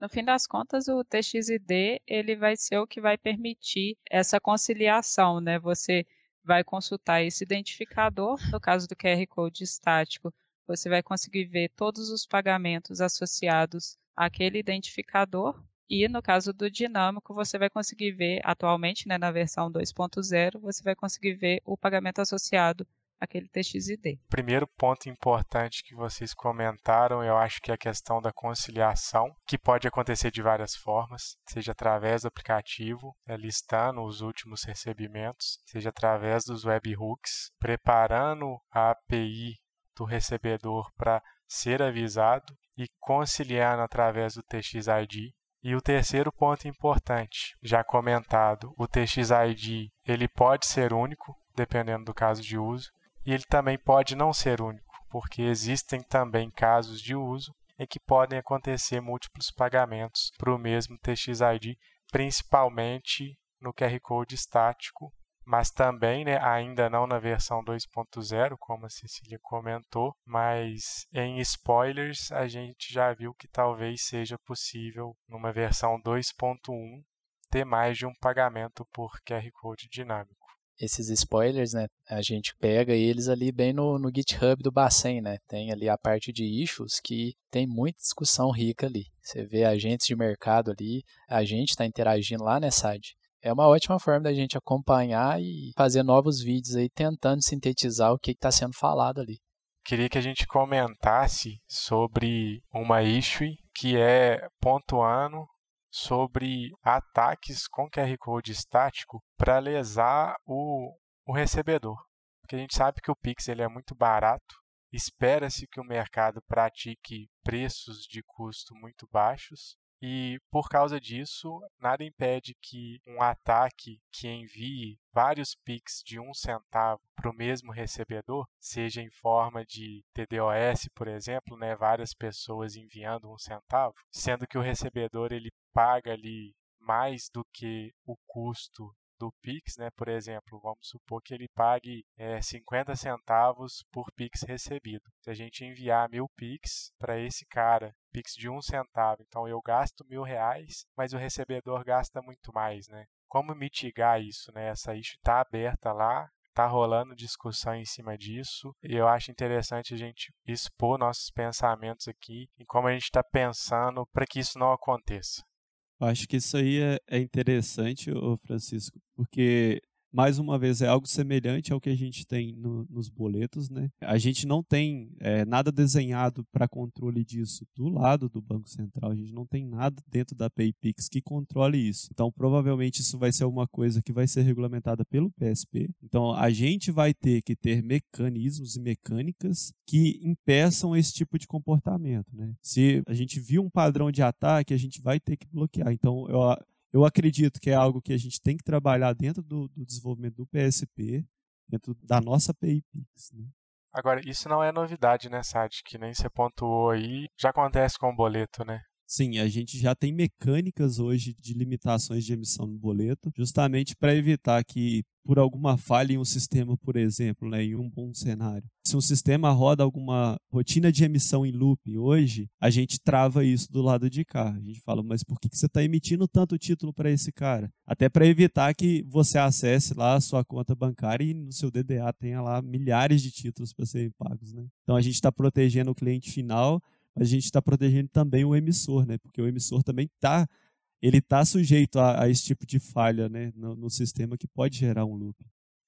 No fim das contas, o TXID ele vai ser o que vai permitir essa conciliação, né? Você vai consultar esse identificador, no caso do QR Code estático, você vai conseguir ver todos os pagamentos associados àquele identificador e no caso do dinâmico, você vai conseguir ver, atualmente, né, na versão 2.0, você vai conseguir ver o pagamento associado àquele TXID. Primeiro ponto importante que vocês comentaram, eu acho que é a questão da conciliação, que pode acontecer de várias formas, seja através do aplicativo, né, listando os últimos recebimentos, seja através dos webhooks, preparando a API do recebedor para ser avisado e conciliando através do TXID e o terceiro ponto importante, já comentado, o TXID ele pode ser único, dependendo do caso de uso, e ele também pode não ser único, porque existem também casos de uso em que podem acontecer múltiplos pagamentos para o mesmo TXID, principalmente no QR Code estático mas também, né, ainda não na versão 2.0, como a Cecília comentou, mas em spoilers a gente já viu que talvez seja possível numa versão 2.1 ter mais de um pagamento por QR Code dinâmico. Esses spoilers, né, a gente pega eles ali bem no, no GitHub do Bacen, né? Tem ali a parte de issues que tem muita discussão rica ali. Você vê agentes de mercado ali, a gente está interagindo lá nessa SAD é uma ótima forma da gente acompanhar e fazer novos vídeos aí tentando sintetizar o que está sendo falado ali. Queria que a gente comentasse sobre uma issue que é pontuando sobre ataques com QR Code estático para lesar o, o recebedor. Porque a gente sabe que o Pix ele é muito barato, espera-se que o mercado pratique preços de custo muito baixos e por causa disso, nada impede que um ataque que envie vários PIX de um centavo para o mesmo recebedor, seja em forma de TDOS, por exemplo, né, várias pessoas enviando um centavo, sendo que o recebedor ele paga ali mais do que o custo do Pix, né? Por exemplo, vamos supor que ele pague é, 50 centavos por Pix recebido. Se a gente enviar mil Pix para esse cara, Pix de um centavo, então eu gasto mil reais, mas o recebedor gasta muito mais, né? Como mitigar isso, né? Essa issue está aberta lá, Tá rolando discussão em cima disso e eu acho interessante a gente expor nossos pensamentos aqui e como a gente está pensando para que isso não aconteça. Acho que isso aí é, é interessante, Francisco, porque mais uma vez, é algo semelhante ao que a gente tem no, nos boletos, né? A gente não tem é, nada desenhado para controle disso do lado do Banco Central, a gente não tem nada dentro da PayPix que controle isso. Então, provavelmente, isso vai ser uma coisa que vai ser regulamentada pelo PSP. Então, a gente vai ter que ter mecanismos e mecânicas que impeçam esse tipo de comportamento, né? Se a gente viu um padrão de ataque, a gente vai ter que bloquear. Então, eu eu acredito que é algo que a gente tem que trabalhar dentro do, do desenvolvimento do PSP, dentro da nossa PayPix. Né? Agora, isso não é novidade, né, Sade? Que nem você pontuou aí, já acontece com o boleto, né? Sim, a gente já tem mecânicas hoje de limitações de emissão no boleto, justamente para evitar que, por alguma falha em um sistema, por exemplo, né, em um bom cenário, se um sistema roda alguma rotina de emissão em loop hoje, a gente trava isso do lado de cá. A gente fala, mas por que você está emitindo tanto título para esse cara? Até para evitar que você acesse lá a sua conta bancária e no seu DDA tenha lá milhares de títulos para serem pagos. Né? Então a gente está protegendo o cliente final a gente está protegendo também o emissor, né? Porque o emissor também está ele está sujeito a, a, esse tipo de falha né, no, no, sistema que pode gerar um loop.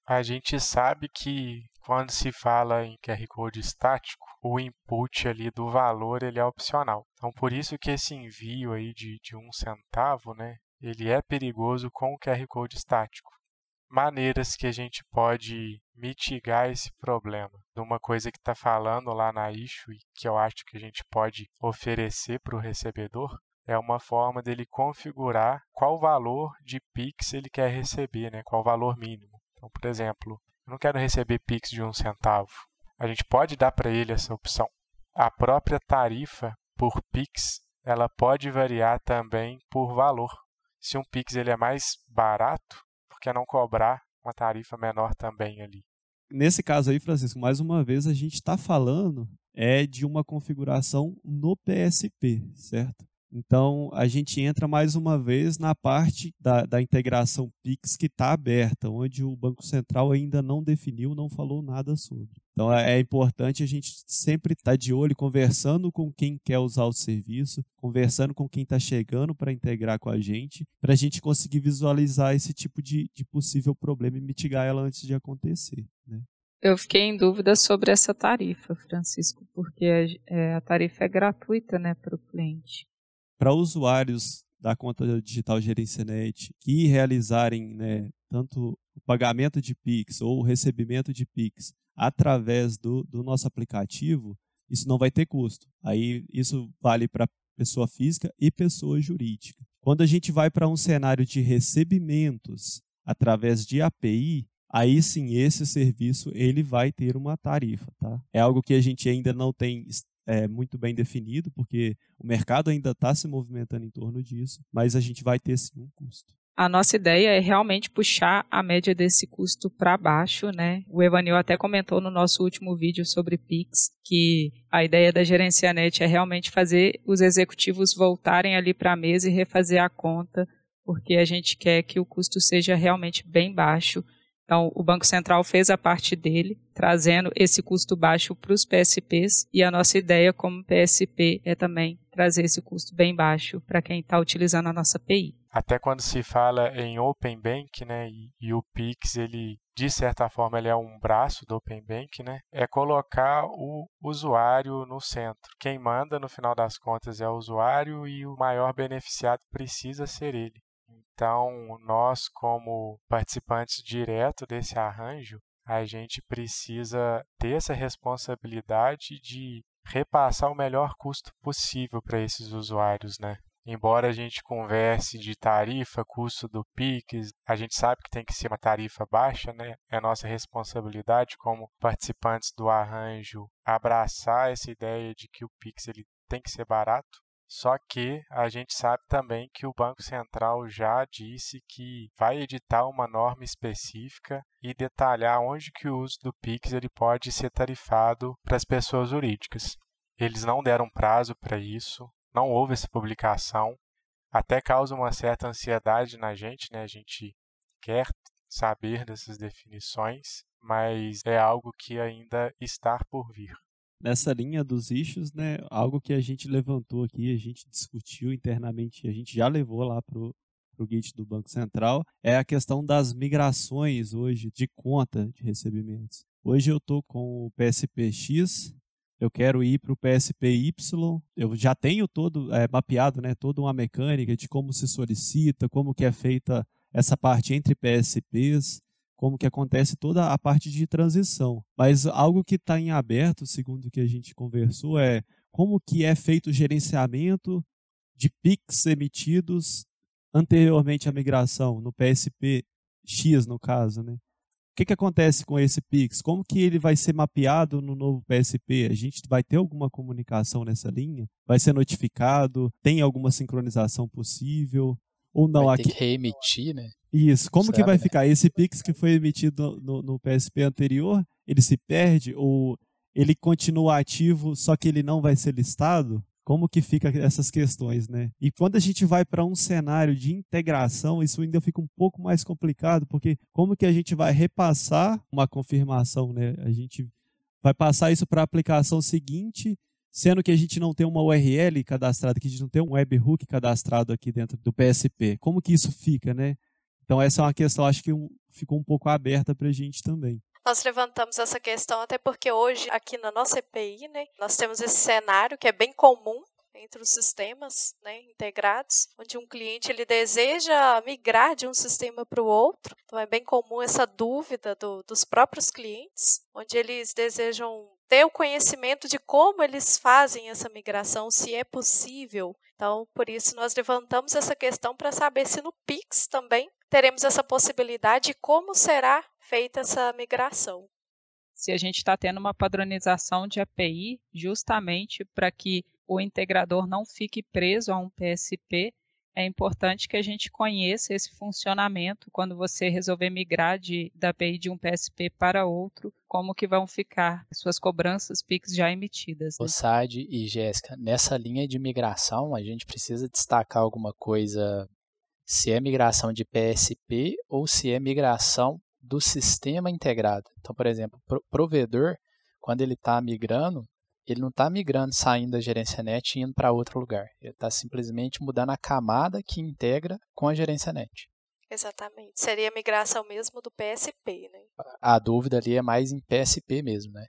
A gente sabe que quando se fala em QR Code estático, o input ali do valor ele é opcional. Então, por isso que esse envio aí de, de um centavo, né, ele é perigoso com o QR Code estático maneiras que a gente pode mitigar esse problema. Uma coisa que está falando lá na issue e que eu acho que a gente pode oferecer para o recebedor é uma forma dele configurar qual valor de Pix ele quer receber, né? qual valor mínimo. Então, por exemplo, eu não quero receber Pix de um centavo. A gente pode dar para ele essa opção. A própria tarifa por Pix ela pode variar também por valor. Se um Pix ele é mais barato, que é não cobrar uma tarifa menor também ali. Nesse caso aí, Francisco, mais uma vez a gente está falando é de uma configuração no PSP, certo? Então, a gente entra mais uma vez na parte da, da integração Pix que está aberta, onde o Banco Central ainda não definiu, não falou nada sobre. Então, é, é importante a gente sempre estar tá de olho, conversando com quem quer usar o serviço, conversando com quem está chegando para integrar com a gente, para a gente conseguir visualizar esse tipo de, de possível problema e mitigar ela antes de acontecer. Né? Eu fiquei em dúvida sobre essa tarifa, Francisco, porque a, é, a tarifa é gratuita né, para o cliente para usuários da conta digital Gerencianet que realizarem né, tanto o pagamento de Pix ou o recebimento de Pix através do, do nosso aplicativo, isso não vai ter custo. Aí isso vale para pessoa física e pessoa jurídica. Quando a gente vai para um cenário de recebimentos através de API, aí sim esse serviço ele vai ter uma tarifa, tá? É algo que a gente ainda não tem é, muito bem definido, porque o mercado ainda está se movimentando em torno disso, mas a gente vai ter sim um custo. A nossa ideia é realmente puxar a média desse custo para baixo, né? O Evanil até comentou no nosso último vídeo sobre Pix que a ideia da Gerencianet é realmente fazer os executivos voltarem ali para a mesa e refazer a conta, porque a gente quer que o custo seja realmente bem baixo então, o Banco Central fez a parte dele, trazendo esse custo baixo para os PSPs, e a nossa ideia como PSP é também trazer esse custo bem baixo para quem está utilizando a nossa API. Até quando se fala em Open Bank, né, e, e, o Pix, ele de certa forma ele é um braço do Open Bank, né, é colocar o usuário no centro. Quem manda no final das contas é o usuário e o maior beneficiado precisa ser ele. Então, nós, como participantes direto desse arranjo, a gente precisa ter essa responsabilidade de repassar o melhor custo possível para esses usuários, né? Embora a gente converse de tarifa, custo do Pix, a gente sabe que tem que ser uma tarifa baixa, né? É nossa responsabilidade como participantes do arranjo abraçar essa ideia de que o Pix ele tem que ser barato, só que a gente sabe também que o Banco Central já disse que vai editar uma norma específica e detalhar onde que o uso do Pix ele pode ser tarifado para as pessoas jurídicas. Eles não deram prazo para isso, não houve essa publicação, até causa uma certa ansiedade na gente, né? A gente quer saber dessas definições, mas é algo que ainda está por vir. Nessa linha dos issues, né, algo que a gente levantou aqui, a gente discutiu internamente, a gente já levou lá para o Git do Banco Central, é a questão das migrações hoje de conta de recebimentos. Hoje eu estou com o PSPX, eu quero ir para o PSPY, eu já tenho todo é, mapeado, né, toda uma mecânica de como se solicita, como que é feita essa parte entre PSPs, como que acontece toda a parte de transição. Mas algo que está em aberto, segundo o que a gente conversou, é como que é feito o gerenciamento de PICs emitidos anteriormente à migração, no PSP X, no caso, né? O que, que acontece com esse Pix? Como que ele vai ser mapeado no novo PSP? A gente vai ter alguma comunicação nessa linha? Vai ser notificado? Tem alguma sincronização possível? Ou não? Vai aqui... ter que reemitir, né? Isso. Como Sabe, que vai né? ficar? Esse Pix que foi emitido no, no PSP anterior, ele se perde? Ou ele continua ativo, só que ele não vai ser listado? Como que fica essas questões, né? E quando a gente vai para um cenário de integração, isso ainda fica um pouco mais complicado, porque como que a gente vai repassar uma confirmação, né? A gente vai passar isso para a aplicação seguinte, sendo que a gente não tem uma URL cadastrada, que a gente não tem um webhook cadastrado aqui dentro do PSP. Como que isso fica, né? Então essa é uma questão, acho que ficou um pouco aberta para a gente também. Nós levantamos essa questão até porque hoje, aqui na nossa EPI, né, nós temos esse cenário que é bem comum entre os sistemas né, integrados, onde um cliente ele deseja migrar de um sistema para o outro. Então é bem comum essa dúvida do- dos próprios clientes, onde eles desejam ter o conhecimento de como eles fazem essa migração, se é possível. Então, por isso nós levantamos essa questão para saber se no Pix também teremos essa possibilidade e como será feita essa migração. se a gente está tendo uma padronização de API justamente para que o integrador não fique preso a um PSP, é importante que a gente conheça esse funcionamento quando você resolver migrar de, da API de um PSP para outro, como que vão ficar suas cobranças PIX já emitidas. Né? O SAD e Jéssica, nessa linha de migração, a gente precisa destacar alguma coisa, se é migração de PSP ou se é migração do sistema integrado. Então, por exemplo, o provedor, quando ele está migrando, ele não está migrando, saindo da gerência net e indo para outro lugar. Ele está simplesmente mudando a camada que integra com a gerência net. Exatamente. Seria a migração mesmo do PSP, né? A dúvida ali é mais em PSP mesmo, né?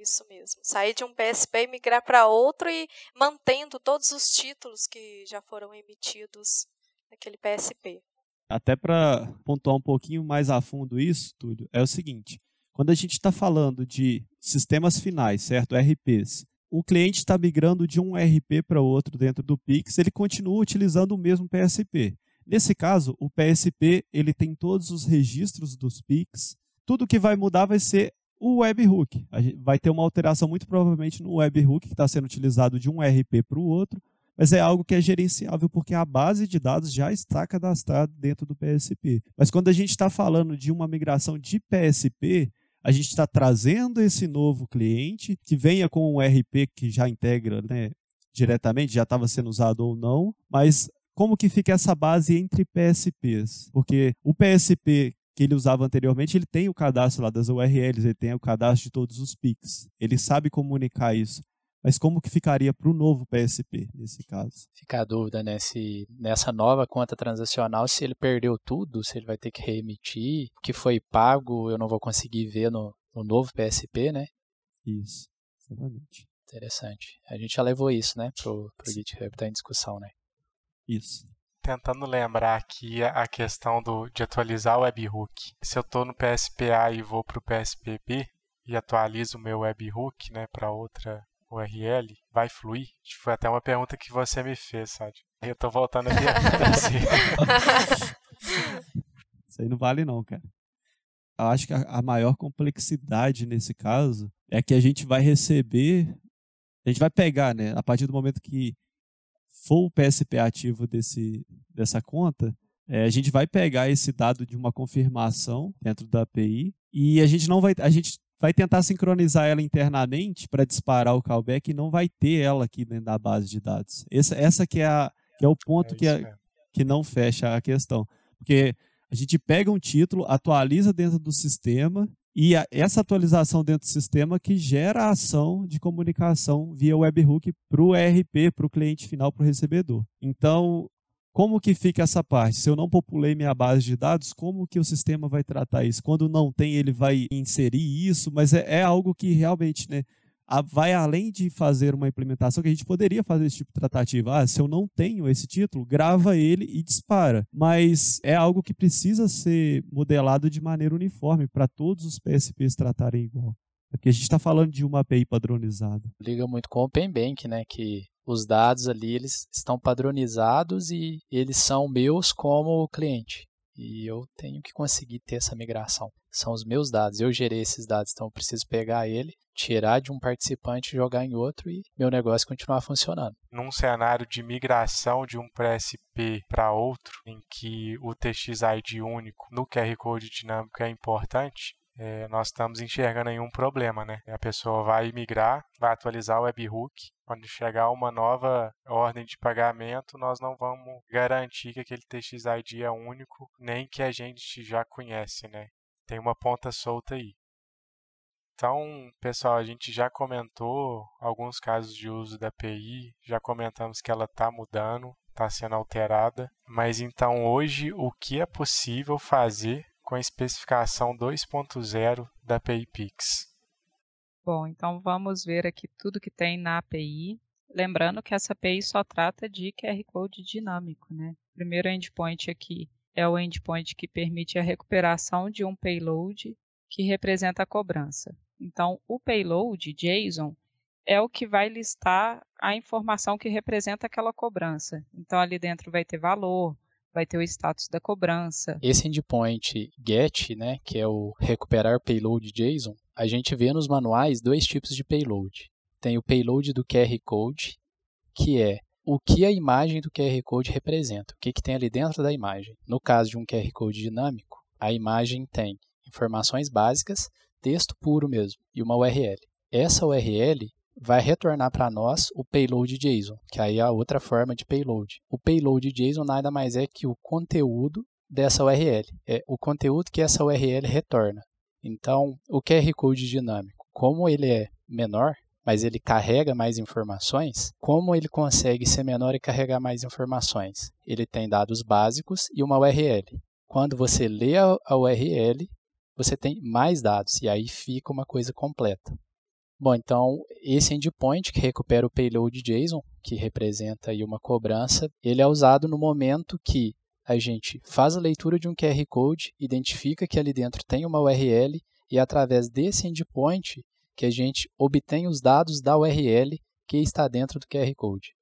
Isso mesmo. Sair de um PSP e migrar para outro e mantendo todos os títulos que já foram emitidos naquele PSP. Até para pontuar um pouquinho mais a fundo isso, Túlio, é o seguinte: quando a gente está falando de sistemas finais, certo? RPs, o cliente está migrando de um RP para outro dentro do Pix, ele continua utilizando o mesmo PSP. Nesse caso, o PSP ele tem todos os registros dos Pix. Tudo que vai mudar vai ser o webhook. Vai ter uma alteração muito provavelmente no webhook que está sendo utilizado de um RP para o outro, mas é algo que é gerenciável porque a base de dados já está cadastrada dentro do PSP. Mas quando a gente está falando de uma migração de PSP, a gente está trazendo esse novo cliente que venha com um RP que já integra né, diretamente, já estava sendo usado ou não, mas como que fica essa base entre PSPs? Porque o PSP que ele usava anteriormente, ele tem o cadastro lá das URLs, ele tem o cadastro de todos os PICs. Ele sabe comunicar isso. Mas como que ficaria para o novo PSP nesse caso? Fica a dúvida, né? Se nessa nova conta transacional, se ele perdeu tudo, se ele vai ter que reemitir, o que foi pago, eu não vou conseguir ver no, no novo PSP, né? Isso, exatamente. Interessante. A gente já levou isso, né, pro, pro GitHub, tá em discussão, né? Isso. Tentando lembrar aqui a questão do, de atualizar o webhook. Se eu estou no PSPA e vou para o PSPB e atualizo o meu webhook né, para outra URL, vai fluir? Foi até uma pergunta que você me fez, sabe? Eu tô voltando aqui Isso aí não vale não, cara. Eu acho que a, a maior complexidade nesse caso é que a gente vai receber, a gente vai pegar, né, a partir do momento que for o PSP ativo desse, dessa conta, é, a gente vai pegar esse dado de uma confirmação dentro da API e a gente não vai, a gente vai tentar sincronizar ela internamente para disparar o callback e não vai ter ela aqui dentro da base de dados. Essa, essa que, é a, que é o ponto É que, é, mesmo. que não fecha a questão. Porque a gente pega um título, atualiza dentro do sistema E a, essa atualização dentro do sistema que gera a ação de comunicação via webhook para o ERP, para o cliente final, para o recebedor. Então, como que fica essa parte? Se eu não populei minha base de dados, como que o sistema vai tratar isso? Quando não tem, ele vai inserir isso, mas é, é algo que realmente, né? vai além de fazer uma implementação que a gente poderia fazer esse tipo de tratativa. Ah, se eu não tenho esse título, grava ele e dispara. Mas é algo que precisa ser modelado de maneira uniforme para todos os PSPs tratarem igual. É porque a gente está falando de uma API padronizada. Liga muito com o Open Bank, né? Que os dados ali eles estão padronizados e eles são meus como cliente. E eu tenho que conseguir ter essa migração. São os meus dados, eu gerei esses dados, então eu preciso pegar ele, tirar de um participante, jogar em outro e meu negócio continuar funcionando. Num cenário de migração de um PSP para outro, em que o TXID único no QR Code dinâmico é importante, é, nós estamos enxergando aí um problema, né? A pessoa vai migrar, vai atualizar o webhook, quando chegar uma nova ordem de pagamento, nós não vamos garantir que aquele TXID é único, nem que a gente já conhece, né? Tem uma ponta solta aí. Então, pessoal, a gente já comentou alguns casos de uso da API, já comentamos que ela está mudando, está sendo alterada, mas então hoje o que é possível fazer com a especificação 2.0 da API Pix? Bom, então vamos ver aqui tudo que tem na API. Lembrando que essa API só trata de QR Code dinâmico, né? Primeiro endpoint aqui é o endpoint que permite a recuperação de um payload que representa a cobrança. Então, o payload JSON é o que vai listar a informação que representa aquela cobrança. Então, ali dentro vai ter valor, vai ter o status da cobrança. Esse endpoint GET, né, que é o recuperar payload JSON, a gente vê nos manuais dois tipos de payload. Tem o payload do QR Code, que é o que a imagem do QR Code representa, o que, que tem ali dentro da imagem. No caso de um QR Code dinâmico, a imagem tem informações básicas, texto puro mesmo, e uma URL. Essa URL vai retornar para nós o payload JSON, que aí é a outra forma de payload. O payload JSON nada mais é que o conteúdo dessa URL, é o conteúdo que essa URL retorna. Então, o QR Code dinâmico, como ele é menor, mas ele carrega mais informações, como ele consegue ser menor e carregar mais informações? Ele tem dados básicos e uma URL. Quando você lê a URL, você tem mais dados e aí fica uma coisa completa. Bom, então esse endpoint que recupera o payload JSON, que representa aí uma cobrança, ele é usado no momento que a gente faz a leitura de um QR Code, identifica que ali dentro tem uma URL e através desse endpoint que a gente obtém os dados da URL que está dentro do QR Code.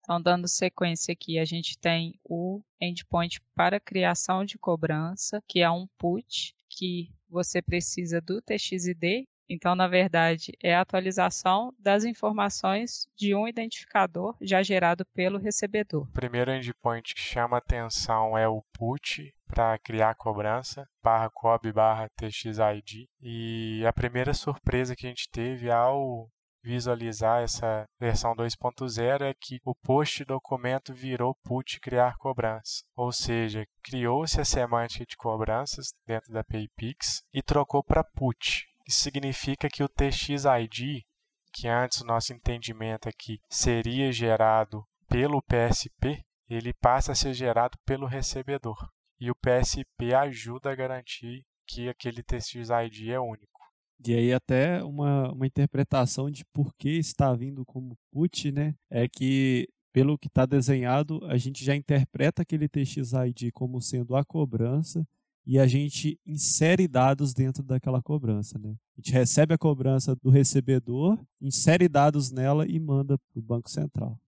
Então, dando sequência aqui, a gente tem o endpoint para criação de cobrança, que é um put, que você precisa do TXID então, na verdade, é a atualização das informações de um identificador já gerado pelo recebedor. O primeiro endpoint que chama atenção é o put para criar cobrança, barra cob barra txid. E a primeira surpresa que a gente teve ao visualizar essa versão 2.0 é que o post documento virou put criar cobrança, ou seja, criou-se a semântica de cobranças dentro da API Pix e trocou para put. Isso significa que o TXID, que antes o nosso entendimento aqui seria gerado pelo PSP, ele passa a ser gerado pelo recebedor. E o PSP ajuda a garantir que aquele TXID é único. E aí até uma, uma interpretação de por que está vindo como put, né? É que pelo que está desenhado, a gente já interpreta aquele TXID como sendo a cobrança e a gente insere dados dentro daquela cobrança. Né? A gente recebe a cobrança do recebedor, insere dados nela e manda para o Banco Central.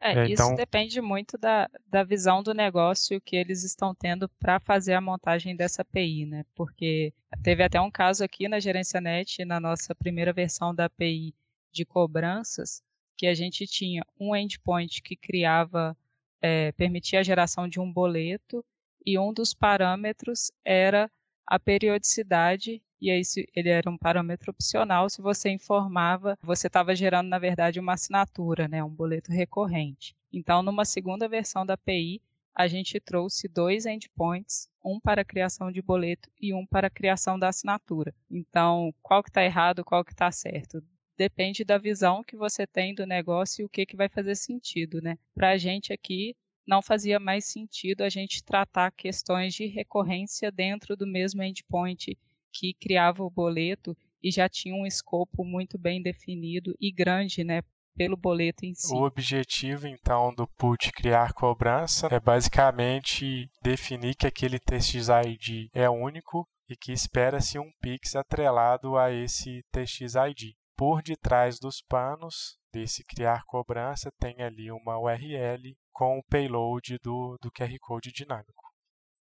É, é, isso então... depende muito da, da visão do negócio que eles estão tendo para fazer a montagem dessa API, né? Porque teve até um caso aqui na Gerência Net, na nossa primeira versão da API de cobranças, que a gente tinha um endpoint que criava, é, permitia a geração de um boleto e um dos parâmetros era a periodicidade e aí ele era um parâmetro opcional se você informava, você estava gerando na verdade uma assinatura, né, um boleto recorrente. Então, numa segunda versão da API, a gente trouxe dois endpoints, um para a criação de boleto e um para a criação da assinatura. Então, qual que está errado, qual que está certo? Depende da visão que você tem do negócio e o que, que vai fazer sentido, né? Para a gente aqui, não fazia mais sentido a gente tratar questões de recorrência dentro do mesmo endpoint que criava o boleto e já tinha um escopo muito bem definido e grande, né, pelo boleto em si. O objetivo, então, do put criar cobrança é basicamente definir que aquele TXID é único e que espera-se um PIX atrelado a esse TXID. Por detrás dos panos desse criar cobrança tem ali uma URL com o payload do, do QR Code dinâmico.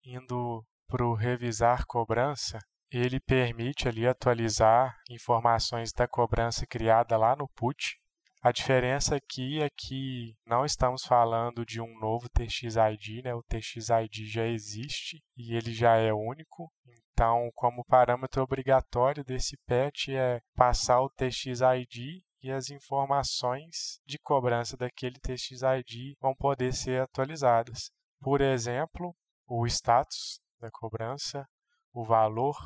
Indo para o revisar cobrança, ele permite ali atualizar informações da cobrança criada lá no put a diferença aqui é que não estamos falando de um novo TXID, né? o TXID já existe e ele já é único. Então, como parâmetro obrigatório desse patch é passar o TXID e as informações de cobrança daquele TXID vão poder ser atualizadas. Por exemplo, o status da cobrança, o valor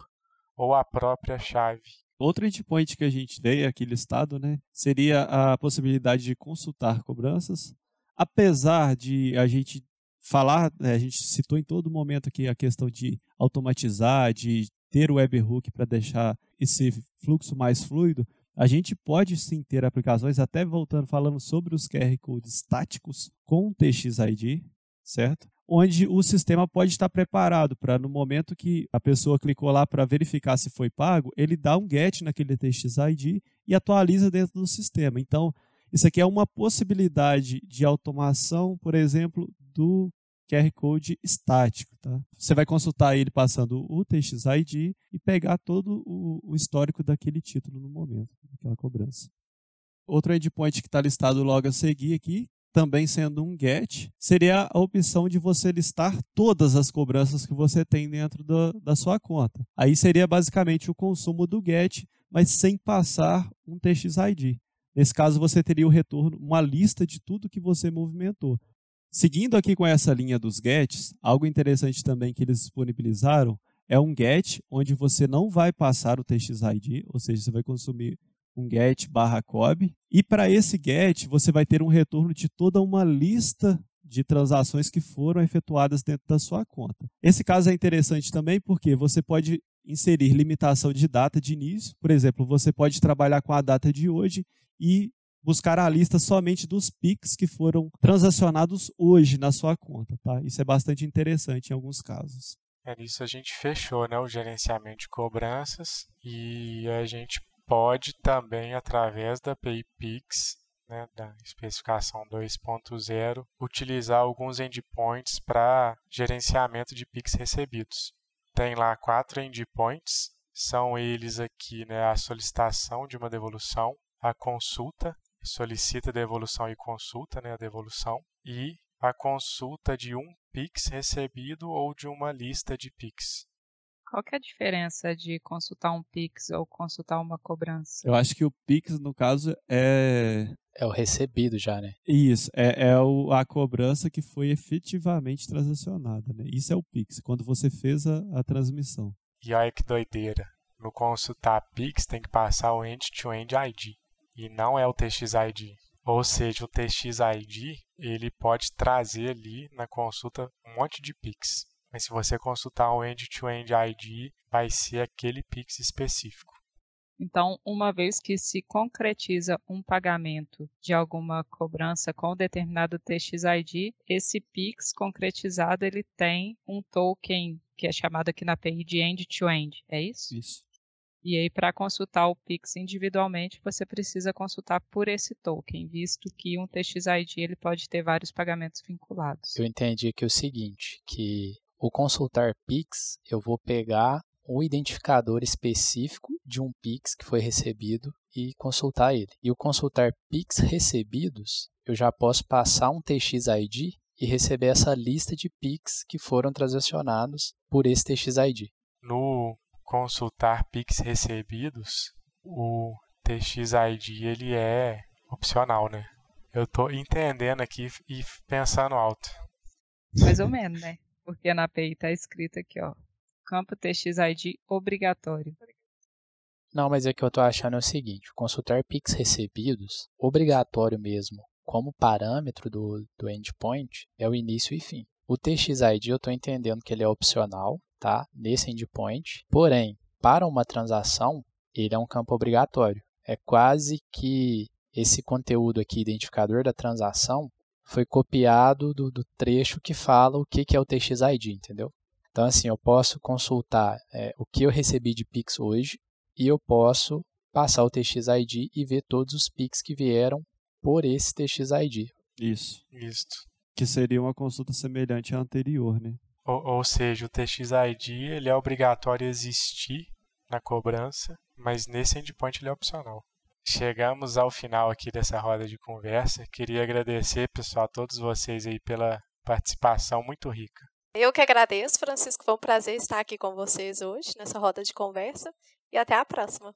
ou a própria chave. Outro endpoint que a gente tem aqui listado né, seria a possibilidade de consultar cobranças. Apesar de a gente falar, né, a gente citou em todo momento aqui a questão de automatizar, de ter o webhook para deixar esse fluxo mais fluido, a gente pode sim ter aplicações, até voltando falando sobre os QR codes estáticos com TXID, certo? onde o sistema pode estar preparado para, no momento que a pessoa clicou lá para verificar se foi pago, ele dá um get naquele TXID e atualiza dentro do sistema. Então, isso aqui é uma possibilidade de automação, por exemplo, do QR Code estático. Tá? Você vai consultar ele passando o TXID e pegar todo o, histórico daquele título no momento, daquela cobrança. Outro endpoint que está listado logo a seguir aqui, também sendo um get, seria a opção de você listar todas as cobranças que você tem dentro do, da sua conta. Aí seria basicamente o consumo do get, mas sem passar um TXID. Nesse caso, você teria o retorno, uma lista de tudo que você movimentou. Seguindo aqui com essa linha dos gets, algo interessante também que eles disponibilizaram é um get onde você não vai passar o TXID, ou seja, você vai consumir um get barra cob. E para esse get, você vai ter um retorno de toda uma lista de transações que foram efetuadas dentro da sua conta. Esse caso é interessante também porque você pode inserir limitação de data de início. Por exemplo, você pode trabalhar com a data de hoje e buscar a lista somente dos PIX que foram transacionados hoje na sua conta. Tá? Isso é bastante interessante em alguns casos. É isso a gente fechou né, o gerenciamento de cobranças e a gente pode também, através da API né, da especificação 2.0, utilizar alguns endpoints para gerenciamento de Pix recebidos. Tem lá quatro endpoints, são eles aqui né, a solicitação de uma devolução, a consulta, solicita devolução e consulta né, a devolução, e a consulta de um Pix recebido ou de uma lista de Pix. Qual que é a diferença de consultar um Pix ou consultar uma cobrança? Eu acho que o Pix, no caso, é. É o recebido já, né? Isso, é, é o, a cobrança que foi efetivamente transacionada, né? Isso é o Pix, quando você fez a, a transmissão. E olha que doideira. No consultar Pix tem que passar o End-to-End -end ID. E não é o TXID. Ou seja, o TXID ele pode trazer ali na consulta um monte de Pix. Mas se você consultar o End-to-End ID, vai ser aquele Pix específico. Então, uma vez que se concretiza um pagamento de alguma cobrança com determinado TXID, esse Pix concretizado ele tem um token que é chamado aqui na API de end-to-end, -end, é isso? Isso. E aí, para consultar o Pix individualmente, você precisa consultar por esse token, visto que um TXID ele pode ter vários pagamentos vinculados. Eu entendi aqui o seguinte, que o consultar Pix, eu vou pegar um identificador específico de um Pix que foi recebido e consultar ele. E o consultar Pix recebidos, eu já posso passar um TXID e receber essa lista de Pix que foram transacionados por esse TXID. No consultar Pix recebidos, o TXID ele é opcional, né? Eu estou entendendo aqui e pensando alto. Mais ou menos, né? Porque na API está escrito aqui, ó, campo TXID obrigatório. Não, mas é que eu estou achando é o seguinte, consultar PIX recebidos, obrigatório mesmo, como parâmetro do, do endpoint, é o início e fim. O TXID eu estou entendendo que ele é opcional, tá? Nesse endpoint, porém, para uma transação, ele é um campo obrigatório. É quase que esse conteúdo aqui, identificador da transação, foi copiado do, do trecho que fala o que, que é o TXID, entendeu? Então, assim, eu posso consultar é, o que eu recebi de Pix hoje e eu posso passar o TXID e ver todos os Pix que vieram por esse TXID. Isso. Isso. Que seria uma consulta semelhante à anterior, né? Ou, ou seja, o TXID ele é obrigatório existir na cobrança, mas nesse endpoint ele é opcional. Chegamos ao final aqui dessa roda de conversa. Queria agradecer, pessoal, a todos vocês aí pela participação muito rica. Eu que agradeço, Francisco. Foi um prazer estar aqui com vocês hoje nessa roda de conversa e até a próxima.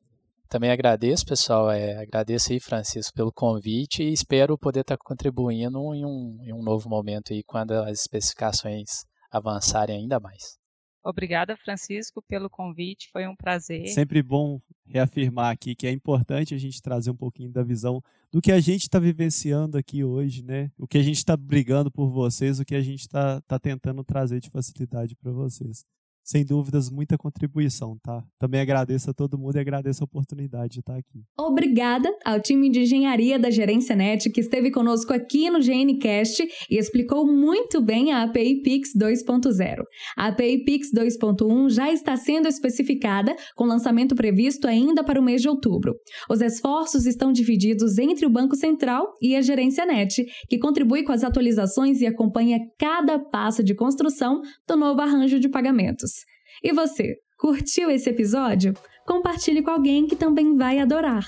Também agradeço, pessoal. É, agradeço aí, Francisco, pelo convite e espero poder estar contribuindo em um, em um novo momento aí quando as especificações avançarem ainda mais. Obrigada, Francisco, pelo convite. Foi um prazer. Sempre bom reafirmar aqui que é importante a gente trazer um pouquinho da visão do que a gente está vivenciando aqui hoje, né? O que a gente está brigando por vocês, o que a gente está tá tentando trazer de facilidade para vocês sem dúvidas, muita contribuição, tá? Também agradeço a todo mundo e agradeço a oportunidade de estar aqui. Obrigada ao time de engenharia da Gerência Net que esteve conosco aqui no GNCast e explicou muito bem a API Pix 2.0. A API Pix 2.1 já está sendo especificada, com lançamento previsto ainda para o mês de outubro. Os esforços estão divididos entre o Banco Central e a Gerência Net, que contribui com as atualizações e acompanha cada passo de construção do novo arranjo de pagamentos. E você, curtiu esse episódio? Compartilhe com alguém que também vai adorar.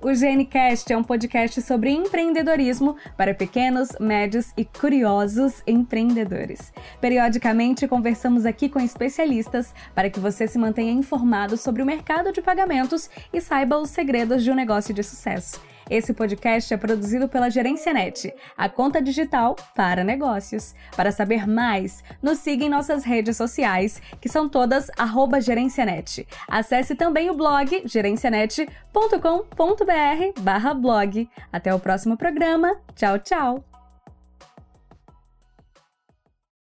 O GNCast é um podcast sobre empreendedorismo para pequenos, médios e curiosos empreendedores. Periodicamente conversamos aqui com especialistas para que você se mantenha informado sobre o mercado de pagamentos e saiba os segredos de um negócio de sucesso. Esse podcast é produzido pela Gerência Net, a conta digital para negócios. Para saber mais, nos siga em nossas redes sociais, que são todas gerencianet. Acesse também o blog gerencianet.com.br blog. Até o próximo programa. Tchau, tchau!